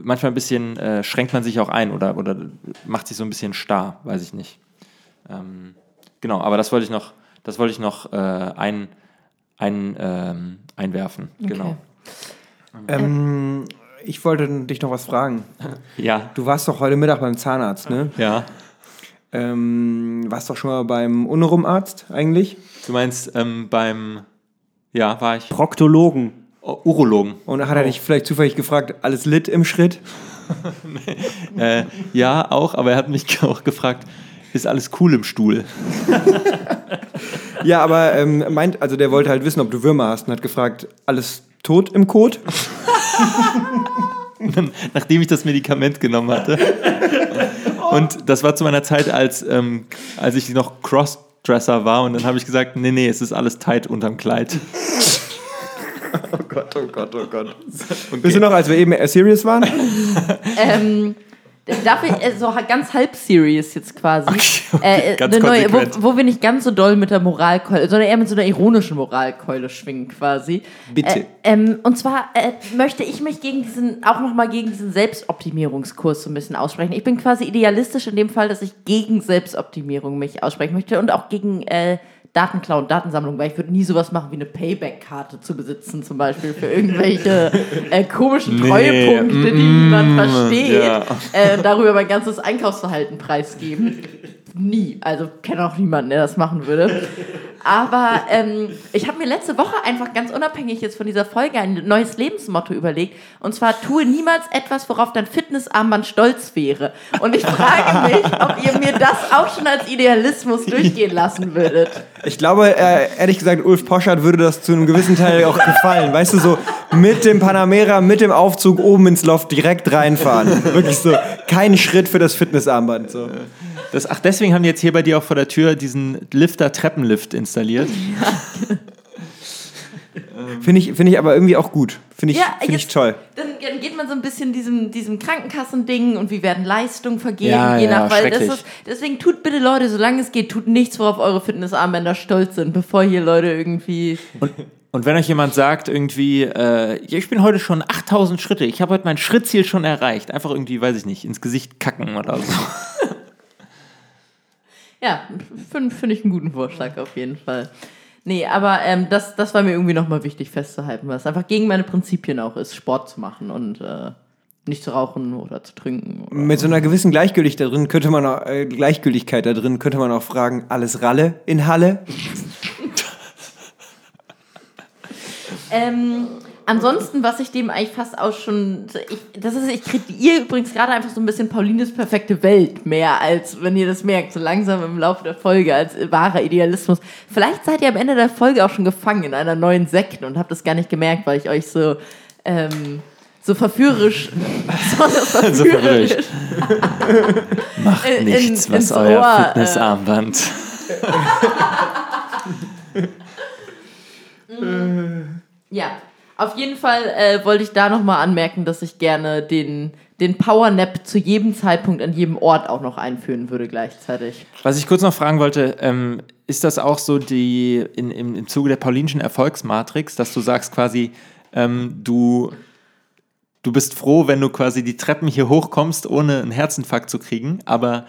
manchmal ein bisschen äh, schränkt man sich auch ein oder, oder macht sich so ein bisschen starr, weiß ich nicht. Ähm, genau, aber das wollte ich noch, das wollte ich noch äh, ein, ein, ähm, einwerfen. Genau. Ähm, ich wollte dich noch was fragen. Ja, Du warst doch heute Mittag beim Zahnarzt, ne? ja. Ähm, warst doch schon mal beim Unurumarzt eigentlich? Du meinst ähm, beim, ja, war ich Proktologen. oh, Urologen. Und hat er dich vielleicht zufällig gefragt, alles lit im Schritt? Äh, ja, auch, aber er hat mich auch gefragt, ist alles cool im Stuhl? Ja, aber ähm, meint, also der wollte halt wissen, ob du Würmer hast und hat gefragt, alles tot im Kot? nachdem ich das Medikament genommen hatte. Und das war zu meiner Zeit, als, ähm, als ich noch Crossdresser war. Und dann habe ich gesagt, nee, nee, es ist alles tight unterm Kleid. Oh Gott, oh Gott, oh Gott. Wisst ihr noch, als wir eben serious waren? Ähm, darf ich äh, so ganz halb serious jetzt quasi? okay, äh, ganz eine neue, wo, wo wir nicht ganz so doll mit der Moralkeule, sondern eher mit so einer ironischen Moralkeule schwingen quasi. Bitte. Äh, ähm, und zwar äh, möchte ich mich gegen diesen, auch nochmal gegen diesen Selbstoptimierungskurs so ein bisschen aussprechen. Ich bin quasi idealistisch in dem Fall, dass ich gegen Selbstoptimierung mich aussprechen möchte und auch gegen Datenklau und Datensammlung, weil ich würde nie sowas machen wie eine Payback-Karte zu besitzen, zum Beispiel für irgendwelche äh, komischen Nee, Treuepunkte, die mm, niemand versteht, ja. äh, darüber mein ganzes Einkaufsverhalten preisgeben. Nie. Also kenne auch niemanden, der das machen würde. Aber ähm, ich habe mir letzte Woche einfach ganz unabhängig jetzt von dieser Folge ein neues Lebensmotto überlegt. Und zwar tue niemals etwas, worauf dein Fitnessarmband stolz wäre. Und ich frage mich, ob ihr mir das auch schon als Idealismus durchgehen lassen würdet. Ich glaube, äh, ehrlich gesagt, Ulf Poschardt würde das zu einem gewissen Teil auch gefallen. Weißt du, so mit dem Panamera, mit dem Aufzug oben ins Loft direkt reinfahren. Wirklich so, kein Schritt für das Fitnessarmband. So. Das, ach, deswegen haben die jetzt hier bei dir auch vor der Tür diesen Lifter-Treppenlift installiert. Finde ich, finde ich aber irgendwie auch gut. Finde ich, Ja, finde ich toll. Dann, dann geht man so ein bisschen diesem, diesem Krankenkassending und wie werden Leistungen vergeben, Ja, je ja, nach, weil das ist, deswegen tut bitte Leute, solange es geht, tut nichts, worauf eure Fitnessarmbänder stolz sind, bevor hier Leute irgendwie. Und wenn euch jemand sagt, irgendwie, äh, ja, ich bin heute schon 8000 Schritte, ich habe heute mein Schrittziel schon erreicht, einfach irgendwie, weiß ich nicht, ins Gesicht kacken oder so. Ja, finde find ich einen guten Vorschlag auf jeden Fall. Nee, aber ähm, das, das war mir irgendwie nochmal wichtig festzuhalten, weil es einfach gegen meine Prinzipien auch ist, Sport zu machen und äh, nicht zu rauchen oder zu trinken. Oder Mit so einer gewissen Gleichgültigkeit da drin könnte man auch, äh, Gleichgültigkeit da drin könnte man auch fragen, alles Ralle in Halle? Ähm, ansonsten, was ich dem eigentlich fast auch schon. Ich, das ist, ich kreiere übrigens gerade einfach so ein bisschen Paulines perfekte Welt mehr, als wenn ihr das merkt, so langsam im Laufe der Folge, als wahrer Idealismus. Vielleicht seid ihr am Ende der Folge auch schon gefangen in einer neuen Sekte und habt das gar nicht gemerkt, weil ich euch so. Ähm, so verführerisch. so So verrückt. Macht In- nichts, in- was euer Ohr, äh, Fitnessarmband. Ja, auf jeden Fall äh, wollte ich da nochmal anmerken, dass ich gerne den, den Power Nap zu jedem Zeitpunkt an jedem Ort auch noch einführen würde gleichzeitig. Was ich kurz noch fragen wollte, ähm, ist das auch so die in, im, im Zuge der Paulinischen Erfolgsmatrix, dass du sagst quasi, ähm, du, du bist froh, wenn du quasi die Treppen hier hochkommst, ohne einen Herzinfarkt zu kriegen, aber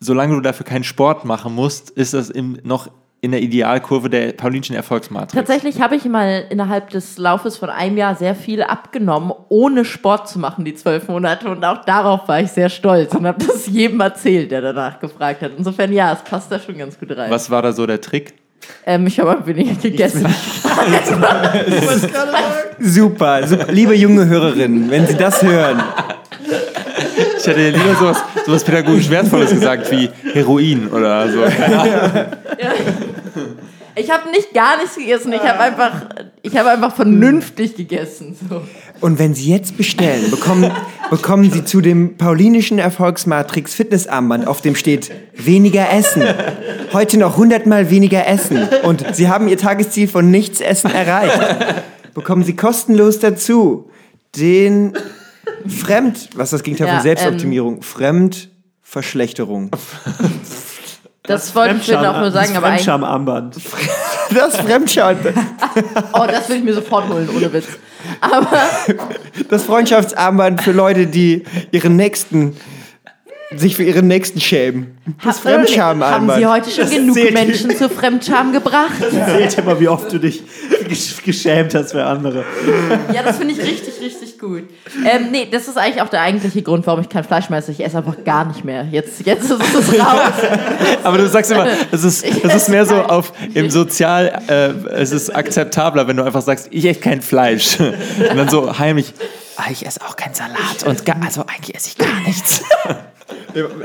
solange du dafür keinen Sport machen musst, ist das im, noch in der Idealkurve der Paulinischen Erfolgsmatrix. Tatsächlich habe ich mal innerhalb des Laufes von einem Jahr sehr viel abgenommen, ohne Sport zu machen, die zwölf Monate. Und auch darauf war ich sehr stolz und habe das jedem erzählt, der danach gefragt hat. Insofern ja, es passt da schon ganz gut rein. Was war da so der Trick? Ähm, ich habe weniger gegessen. Super, super. Liebe junge Hörerinnen, wenn Sie das hören, Ich hätte lieber sowas, sowas pädagogisch Wertvolles gesagt wie Heroin oder so. Keine Ahnung. Ich habe nicht gar nichts gegessen. Ich habe einfach, ich habe einfach vernünftig gegessen. So. Und wenn Sie jetzt bestellen, bekommen, bekommen Sie zu dem paulinischen Erfolgsmatrix Fitnessarmband, auf dem steht weniger essen. Heute noch 100 Mal weniger essen. Und Sie haben Ihr Tagesziel von nichts essen erreicht. Bekommen Sie kostenlos dazu den Fremd, was das Gegenteil Ja, von Selbstoptimierung? Fremdverschlechterung. Das wollte ich mir auch nur sagen, das aber eigentlich, Fremdscham-Armband. Das Fremdschauen, oh, das will ich mir sofort holen, ohne Witz. Aber das Freundschaftsarmband für Leute, die ihren Nächsten, sich für ihren Nächsten schämen. Das haben Fremdscham-Armband. Sie heute schon Das genug Menschen zur Fremdscham gebracht? Erzählt immer, wie oft du dich gesch- geschämt hast für andere. Ja, das finde ich richtig, richtig gut. Ähm, nee, das ist eigentlich auch der eigentliche Grund, warum ich kein Fleisch mehr esse. Ich esse einfach gar nicht mehr. Jetzt, jetzt ist es raus. Aber du sagst immer, es ist, es ist mehr so auf im Sozial, äh, es ist akzeptabler, wenn du einfach sagst, ich esse kein Fleisch. Und dann so heimlich, ah, ich esse auch keinen Salat und gar, also eigentlich esse ich gar nichts.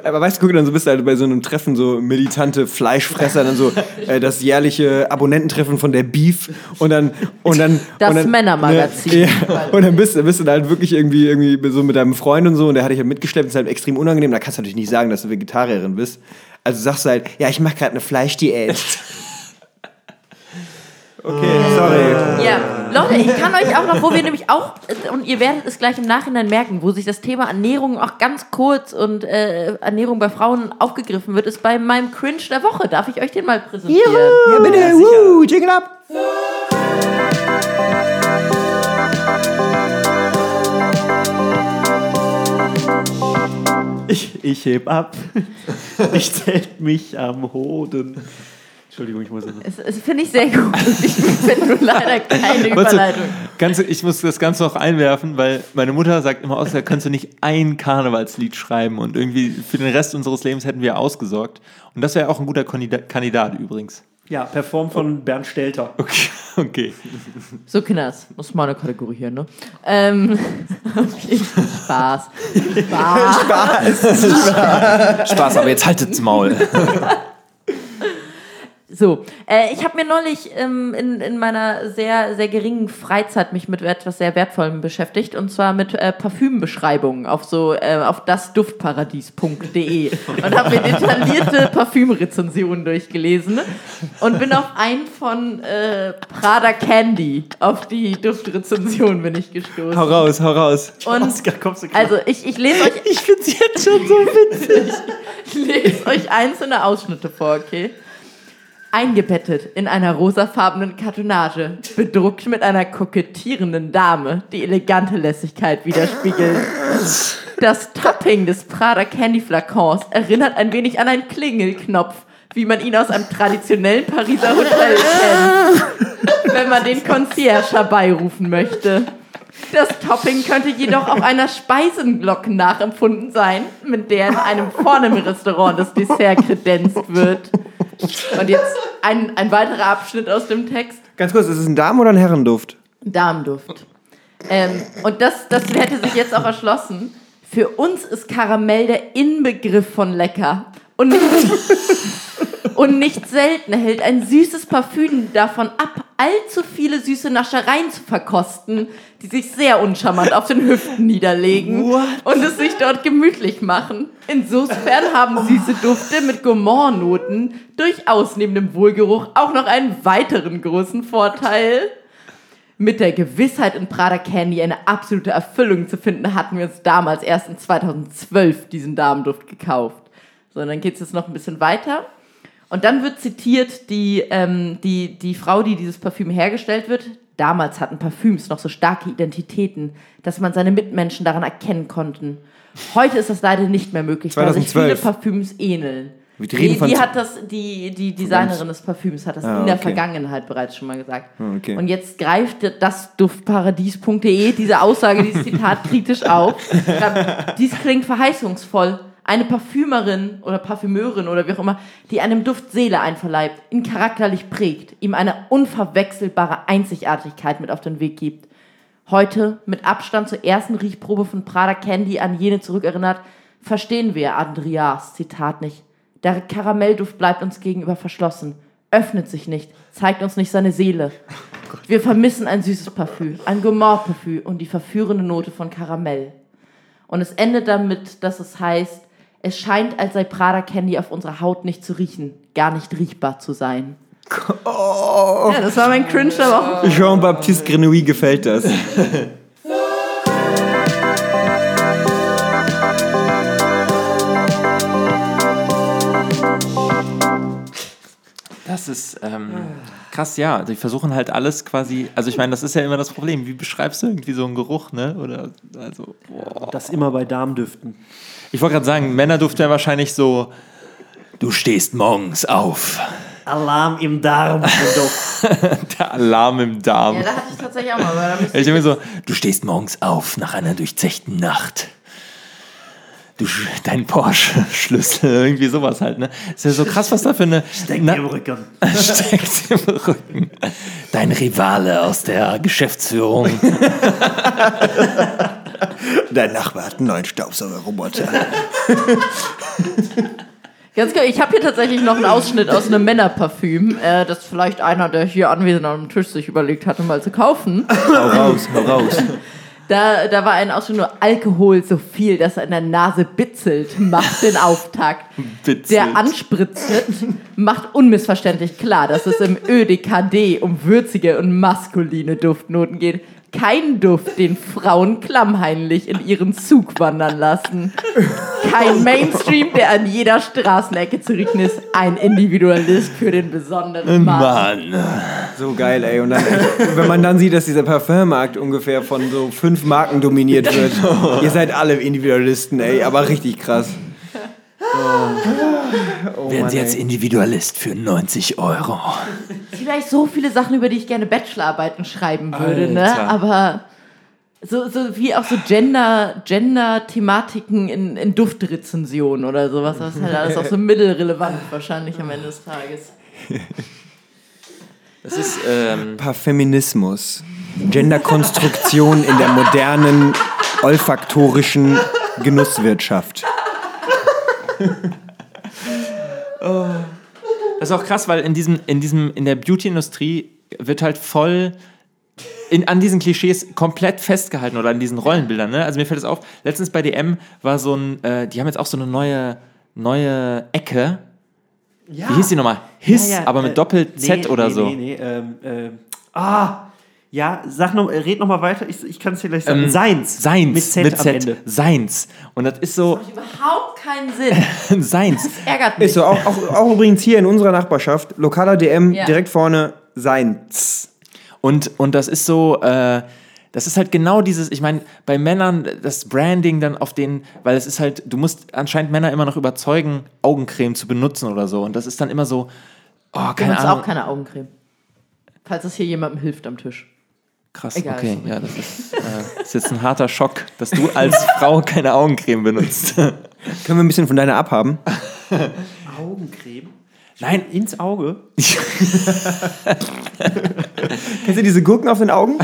Aber weißt du, guck, dann so bist du halt bei so einem Treffen so militante Fleischfresser, dann so äh, das jährliche Abonnententreffen von der Beef und dann und dann Das und dann, Männermagazin. Ja, und dann bist, du- bist du da halt wirklich irgendwie irgendwie so mit deinem Freund und so und der hat dich halt mitgeschleppt, ist halt extrem unangenehm. Da kannst du natürlich nicht sagen, dass du Vegetarierin bist. Also sagst du halt, ja, ich mache gerade eine Fleischdiät. Okay, sorry. Ja, Leute, ich kann euch auch noch, wo wir nämlich auch, äh, und ihr werdet es gleich im Nachhinein merken, wo sich das Thema Ernährung auch ganz kurz und äh, Ernährung bei Frauen aufgegriffen wird, ist bei meinem Cringe der Woche. Darf ich euch den mal präsentieren? Ja, bitte, woo, jingle up. Ich, ich heb ab. Ich zählt mich am Hoden. Entschuldigung, ich muss immer. Das, das finde ich sehr gut. Ich finde nur leider keine Überleitung. ganz, ich muss das Ganze noch einwerfen, weil meine Mutter sagt immer, außer kannst du nicht ein Karnevalslied schreiben und irgendwie für den Rest unseres Lebens hätten wir ausgesorgt. Und das wäre auch ein guter Kandida- Kandidat übrigens. Ja, performt von Bernd Stelter. Okay, okay. So, Kinders, muss mal eine Kategorie hier, ne? Ähm, okay. Spaß. Spaß. Spaß, aber jetzt haltet's Maul. So, äh, ich habe mir neulich ähm, in, in meiner sehr, sehr geringen Freizeit mich mit etwas sehr Wertvollem beschäftigt und zwar mit äh, Parfümbeschreibungen auf so äh, auf dasduftparadies.de und habe mir detaillierte Parfümrezensionen durchgelesen und bin auf einen von äh, Prada Candy auf die Duftrezension bin ich gestoßen. Hau raus, hau raus. Und Oscar, kommst du klar? also ich, ich lese euch Ich find's jetzt schon so witzig. ich lese euch einzelne Ausschnitte vor, okay? Eingebettet in einer rosafarbenen Kartonage, bedruckt mit einer kokettierenden Dame, die elegante Lässigkeit widerspiegelt. Das Topping des Prada Candy Flakons erinnert ein wenig an einen Klingelknopf, wie man ihn aus einem traditionellen Pariser Hotel kennt, wenn man den Concierge herbeirufen möchte. Das Topping könnte jedoch auch einer Speisenglocke nachempfunden sein, mit der in einem Vornehm-Restaurant das Dessert kredenzt wird. Und jetzt ein, ein weiterer Abschnitt aus dem Text. Ganz kurz, ist es ein Damen- oder ein Herrenduft? Darmduft. Ähm, und das, das hätte sich jetzt auch erschlossen. Für uns ist Karamell der Inbegriff von lecker. Und nicht, und nicht selten hält ein süßes Parfüm davon ab, allzu viele süße Naschereien zu verkosten, die sich sehr uncharmant auf den Hüften niederlegen und es sich dort gemütlich machen. Insofern haben süße Dufte mit Gourmand-Noten durchaus neben dem Wohlgeruch auch noch einen weiteren großen Vorteil. Mit der Gewissheit, in Prada Candy eine absolute Erfüllung zu finden, hatten wir uns damals erst in 2012 diesen Damenduft gekauft. So, und dann geht es jetzt noch ein bisschen weiter. Und dann wird zitiert die, ähm, die, die Frau, die dieses Parfüm hergestellt wird. Damals hatten Parfüms noch so starke Identitäten, dass man seine Mitmenschen daran erkennen konnte. Heute ist das leider nicht mehr möglich, weil sich 2012. viele Parfüms ähneln. Wir Die, reden von die hat das, die, die Designerin des Parfüms hat das Ah, in der okay. Vergangenheit bereits schon mal gesagt. Ah, okay. Und jetzt greift das Duftparadies.de diese Aussage, dieses Zitat kritisch auf. Dies klingt verheißungsvoll. Eine Parfümerin oder Parfümeurin oder wie auch immer, die einem Duft Seele einverleibt, ihn charakterlich prägt, ihm eine unverwechselbare Einzigartigkeit mit auf den Weg gibt. Heute, mit Abstand zur ersten Riechprobe von Prada Candy an jene zurückerinnert, verstehen wir Andreas Zitat nicht. Der Karamellduft bleibt uns gegenüber verschlossen, öffnet sich nicht, zeigt uns nicht seine Seele. Wir vermissen ein süßes Parfüm, ein Gourmand-Parfüm und die verführende Note von Karamell. Und es endet damit, dass es heißt, es scheint, als sei Prada Candy auf unserer Haut nicht zu riechen, gar nicht riechbar zu sein. Ja, das war mein Cringe der Woche. Jean-Baptiste Grenouille gefällt das. Das ist ähm, krass, ja. Die versuchen halt alles quasi. Also ich meine, das ist ja immer das Problem. Wie beschreibst du irgendwie so einen Geruch, ne? Oder also. Boah. Das immer bei Darmdüften. Ich wollte gerade sagen, Männerduft wäre wahrscheinlich so. Du stehst morgens auf. Alarm im Darm. Der Alarm im Darm. Ja, da hatte ich tatsächlich auch mal. Ich denke mir so, du stehst morgens auf nach einer durchzechten Nacht. Du, dein Porsche-Schlüssel, irgendwie sowas halt, ne? Ist ja so krass, was da für eine. Steckt im Rücken. Steckt im Rücken. Dein Rivale aus der Geschäftsführung. Dein Nachbar hat einen neuen Staubsaugerroboter. Ganz genau, ich habe hier tatsächlich noch einen Ausschnitt aus einem Männerparfüm, äh, das vielleicht einer, der hier anwesend am Tisch sich überlegt hatte, mal zu kaufen. hau raus, hau raus. Da, da war ein Ausschnitt nur Alkohol so viel, dass er in der Nase bitzelt, macht den Auftakt. Bitzelt. Der Anspritzer macht unmissverständlich klar, dass es im ÖDKD um würzige und maskuline Duftnoten geht. Kein Duft, den Frauen klammheinlich in ihren Zug wandern lassen. Kein Mainstream, der an jeder Straßenecke zu riechen ist. Ein Individualist für den besonderen Mann. Mann. So geil, ey. Und dann, wenn man dann sieht, dass dieser Parfümmarkt ungefähr von so fünf Marken dominiert wird. Ihr seid alle Individualisten, ey. Aber richtig krass. Oh, Werden Sie jetzt ey. Individualist für 90 Euro? Vielleicht so viele Sachen, über die ich gerne Bachelorarbeiten schreiben würde, ne? Alter. Aber so, so wie auch so Gender, Gender-Thematiken in, in Duftrezensionen oder sowas. Das ist halt alles auch so mittelrelevant wahrscheinlich am Ende des Tages. Das ist, ähm, Parfeminismus. Genderkonstruktion in der modernen olfaktorischen Genusswirtschaft. Das ist auch krass, weil in diesem, in diesem, in der Beauty-Industrie wird halt voll in, an diesen Klischees komplett festgehalten oder an diesen Rollenbildern. Ne? Also mir fällt es auf, letztens bei DM war so ein, äh, die haben jetzt auch so eine neue, neue Ecke. Wie hieß die nochmal? Hiss, Ja, ja, aber mit äh, Doppel-Z nee, oder nee, so. Nee, nee, ähm, ähm, ah, ja, sag noch, red noch mal weiter, ich, ich kann es dir gleich sagen. Ähm, Seins. Seins. Mit Z am Ende. Seins. Und das ist so Überhaupt keinen Sinn. Seins. Das ärgert mich. Ist so, auch, auch, auch übrigens hier in unserer Nachbarschaft, lokaler DM, Ja. direkt vorne, Seins. Und, und das ist so, äh, das ist halt genau dieses, ich meine, bei Männern das Branding dann auf den, weil es ist halt, du musst anscheinend Männer immer noch überzeugen, Augencreme zu benutzen oder so. Und das ist dann immer so, oh, Du keine benutzt Ahnung. auch keine Augencreme. Falls es hier jemandem hilft am Tisch. Krass, Egal, okay, sorry. ja, das ist, äh, ist jetzt ein harter Schock, dass du als Frau keine Augencreme benutzt. Können wir ein bisschen von deiner abhaben? Augencreme. Nein, Ins Auge. Kennst du diese Gurken auf den Augen?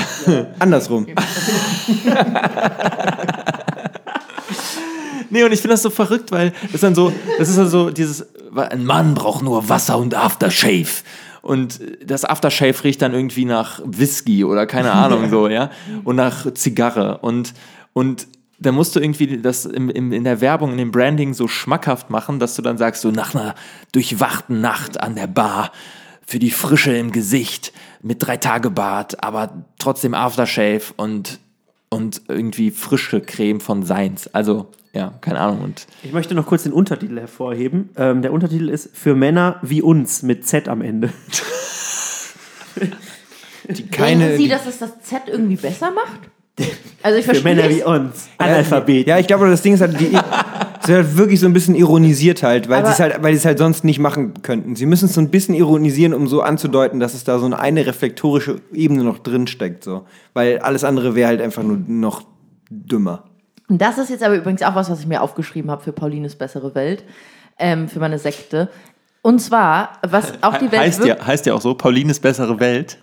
Andersrum. Nee, und ich finde das so verrückt, weil das ist dann so, das ist dann so dieses, ein Mann braucht nur Wasser und Aftershave. Und das Aftershave riecht dann irgendwie nach Whisky oder keine Ahnung so, ja. Und nach Zigarre. Und, und da musst du irgendwie das im, im, in der Werbung, in dem Branding so schmackhaft machen, dass du dann sagst, so nach einer durchwachten Nacht an der Bar, für die Frische im Gesicht, mit drei Tage Bart, aber trotzdem Aftershave und, und irgendwie frische Creme von Seins. Also, ja, keine Ahnung. Und Ich möchte noch kurz den Untertitel hervorheben. Ähm, der Untertitel ist Für Männer wie uns mit Z am Ende. Keine, Denken Sie, die- dass es das Z irgendwie besser macht? Also ich Für Männer wie uns. Analphabet. Ja, ich glaube, das Ding ist halt, die, sie halt wirklich so ein bisschen ironisiert halt, weil sie es halt, weil sie es halt sonst nicht machen könnten. Sie müssen es so ein bisschen ironisieren, um so anzudeuten, dass es da so eine, eine reflektorische Ebene noch drin steckt, so. Weil alles andere wäre halt einfach nur noch dümmer. Und das ist jetzt aber übrigens auch was, was ich mir aufgeschrieben habe für Paulines bessere Welt, ähm, für meine Sekte. Und zwar, was auch die Welt heißt, ja, heißt ja auch so, Paulines bessere Welt.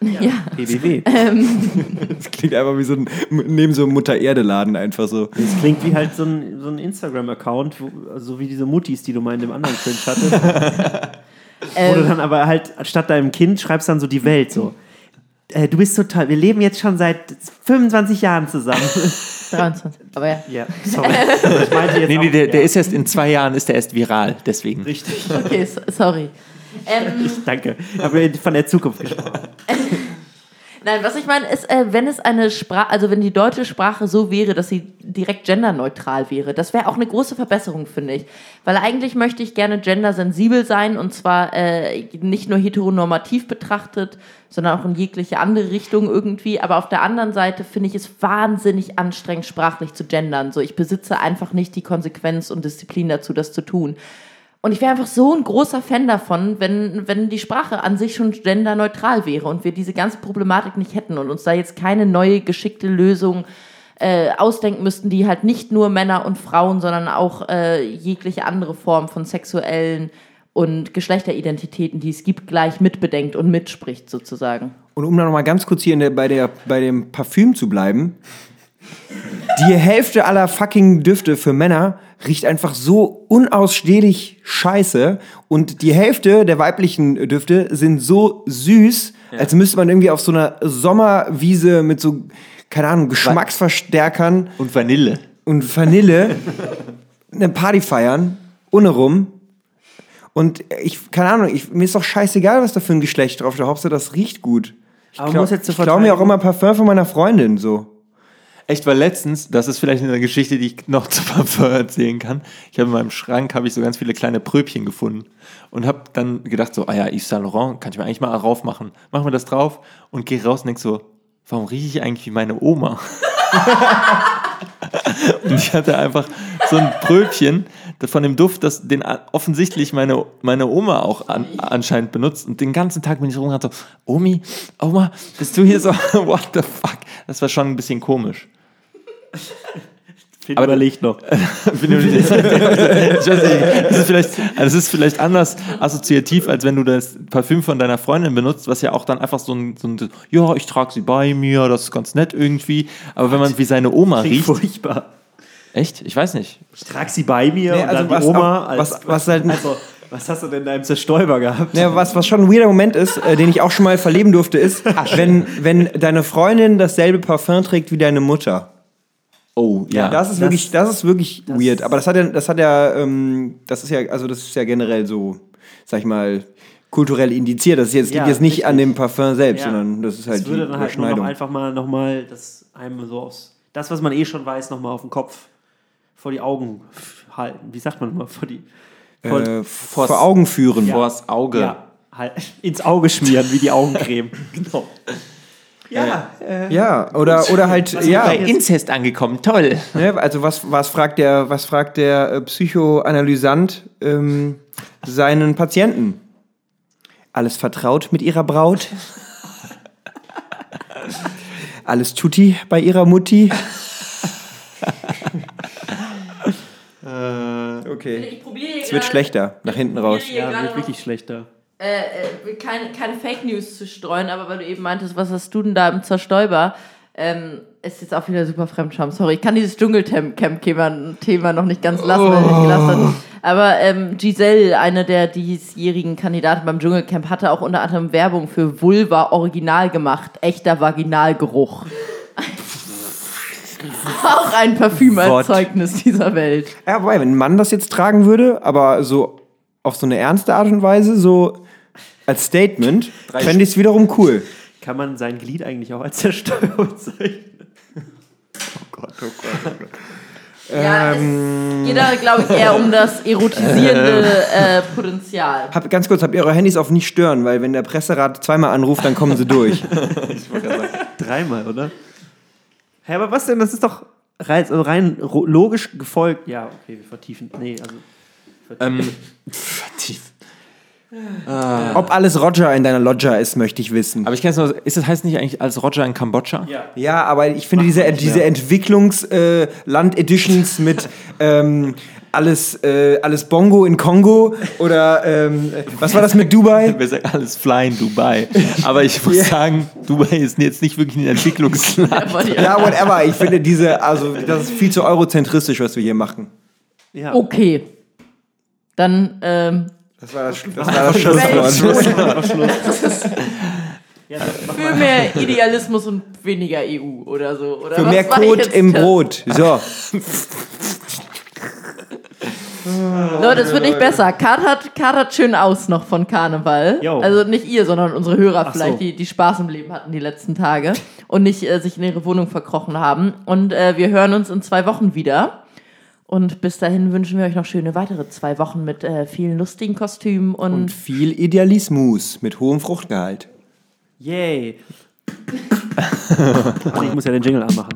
ja. BBW. Das klingt einfach wie so ein, neben so einem Mutter-Erde-Laden einfach so. Das klingt wie halt so ein, so ein Instagram-Account, wo- so wie diese Muttis, die du mal in dem anderen Cringe hattest. Wo du Ähm, dann aber halt statt deinem Kind schreibst dann so die Welt so. Äh, du bist total, wir leben jetzt schon seit 25 Jahren zusammen. 23. Aber ja. ja, sorry. Ich meinte jetzt Nee, nee, auch- der, der ist erst in zwei Jahren, ist der erst viral, deswegen. richtig. Okay, so, sorry. Ähm, Danke. Ich habe von der Zukunft gesprochen. Nein, was ich meine ist, äh, wenn es eine Sprache, also wenn die deutsche Sprache so wäre, dass sie direkt genderneutral wäre, das wäre auch eine große Verbesserung, finde ich. Weil eigentlich möchte ich gerne gendersensibel sein und zwar äh, nicht nur heteronormativ betrachtet, sondern auch in jegliche andere Richtung irgendwie. Aber auf der anderen Seite finde ich es wahnsinnig anstrengend, sprachlich zu gendern. So, ich besitze einfach nicht die Konsequenz und Disziplin dazu, das zu tun. Und ich wäre einfach so ein großer Fan davon, wenn, wenn die Sprache an sich schon genderneutral wäre und wir diese ganze Problematik nicht hätten und uns da jetzt keine neue geschickte Lösung äh, ausdenken müssten, die halt nicht nur Männer und Frauen, sondern auch äh, jegliche andere Form von sexuellen und Geschlechteridentitäten, die es gibt, gleich mitbedenkt und mitspricht sozusagen. Und um dann noch mal ganz kurz hier der, bei, der, bei dem Parfüm zu bleiben. Die Hälfte aller fucking Düfte für Männer riecht einfach so unausstehlich scheiße. Und die Hälfte der weiblichen Düfte sind so süß, als müsste man irgendwie auf so einer Sommerwiese mit so, keine Ahnung, Geschmacksverstärkern Und Vanille. und Vanille eine Party feiern, ohne rum. Und ich, keine Ahnung, ich, mir ist doch scheißegal, was da für ein Geschlecht drauf steht. Hauptsache, das riecht gut. Ich Aber man glaub- muss jetzt zur ich glaube mir auch immer Parfum von meiner Freundin so. Echt, weil letztens, das ist vielleicht eine Geschichte, die ich noch zu Parfum erzählen kann. Ich habe in meinem Schrank habe ich so ganz viele kleine Pröbchen gefunden und habe dann gedacht so, ah ja, Yves Saint Laurent, kann ich mir eigentlich mal drauf machen. Mach mir das drauf und gehe raus und denk so, warum rieche ich eigentlich wie meine Oma? und ich hatte einfach so ein Pröbchen von dem Duft, das den offensichtlich meine, meine Oma auch an, anscheinend benutzt. Und den ganzen Tag bin ich rum und so, Omi, Oma, bist du hier so? What the fuck? Das war schon ein bisschen komisch. Aber überlegt noch. Das ist vielleicht, es ist vielleicht anders assoziativ, als wenn du das Parfüm von deiner Freundin benutzt, was ja auch dann einfach so ein, so ein ja, ich trage sie bei mir, das ist ganz nett irgendwie. Aber wenn man wie seine Oma riecht, furchtbar. echt? Ich weiß nicht. Ich trage sie bei mir Nee, und also dann was die Oma als, was- was halt- also Was hast du denn da im Zerstäuber gehabt? Ja, was, was schon ein weirder Moment ist, äh, den ich auch schon mal verleben durfte, ist, wenn, wenn deine Freundin dasselbe Parfum trägt wie deine Mutter. Oh, ja. Das ist wirklich, das ist wirklich weird. Aber das hat ja, das hat ja, ähm, das ist ja, also das ist ja generell so, sag ich mal, kulturell indiziert. Das ist jetzt, Ja, liegt jetzt nicht richtig. an dem Parfum selbst, Ja. sondern das ist halt das würde die dann halt nur noch einfach mal nochmal das einem so aus. Das, was man eh schon weiß, nochmal auf den Kopf vor die Augen halten. Wie sagt man mal? Vor die. Vor, äh, vor Augen führen. Vors Auge. ja, halt, ins Auge schmieren, wie die Augencreme. genau. Ja, äh, Ja, oder, oder halt, ja, Bei Inzest angekommen, toll. ne, also was, was fragt der, was fragt der äh, Psychoanalysant ähm, seinen Patienten? Alles vertraut mit ihrer Braut? Alles tutti bei ihrer Mutti? okay. Ich probiere Es wird schlechter, nach hinten raus. ja wird wirklich schlechter. Äh, äh, keine, keine Fake News zu streuen, aber weil du eben meintest, was hast du denn da im Zerstäuber? Ähm, ist jetzt auch wieder super Fremdscham. Sorry, ich kann dieses Dschungelcamp-Thema noch nicht ganz lassen, hat. Aber ähm, Giselle, eine der diesjährigen Kandidaten beim Dschungelcamp, hatte auch unter anderem Werbung für Vulva Original gemacht. Echter Vaginalgeruch. auch ein Parfümerzeugnis dieser Welt. Ja, wobei, wenn ein Mann das jetzt tragen würde, aber so auf so eine ernste Art und Weise, so als Statement, fände ich es wiederum cool. Kann man sein Glied eigentlich auch als Zerstäuber bezeichnen? Ja, es geht da, glaube ich, eher um das erotisierende äh, Potenzial. Hab, ganz kurz, habt ihr eure Handys auf nicht stören, weil wenn der Presserat zweimal anruft, dann kommen sie durch. Dreimal, oder? Hä, aber was denn? Das ist doch rein, also rein logisch gefolgt. Ja, okay, wir vertiefen. Nee, also. Ähm, Ob alles Roger in deiner Lodger ist, möchte ich wissen. aber ich kenne es nur, ist das heißt nicht eigentlich als Roger in Kambodscha? Ja. Ja, aber ich finde diese, diese Entwicklungsland-Editions mit ähm, alles, äh, alles Bongo in Kongo oder ähm, was war das mit Dubai? Wir sagen alles Fly in Dubai. Aber ich muss sagen, Dubai ist jetzt nicht wirklich ein Entwicklungsland. Ja, whatever. Ich finde diese, also das ist viel zu eurozentristisch, was wir hier machen. ja. Okay. Dann, ähm, Das war das, das, war das Schlusswort. ja für mehr Idealismus und weniger EU oder so. Oder Für was mehr Kot im das? Brot. So. Leute, es wird nicht besser. Katert, katert schön aus noch von Karneval. Jo. Also nicht ihr, sondern unsere Hörer Ach vielleicht, so. die, die Spaß im Leben hatten die letzten Tage und nicht äh, sich in ihre Wohnung verkrochen haben. Und äh, wir hören uns in zwei Wochen wieder. Und bis dahin wünschen wir euch noch schöne weitere zwei Wochen mit äh, vielen lustigen Kostümen und, Und viel Idealismus mit hohem Fruchtgehalt. Yay. Ich muss ja den Jingle anmachen.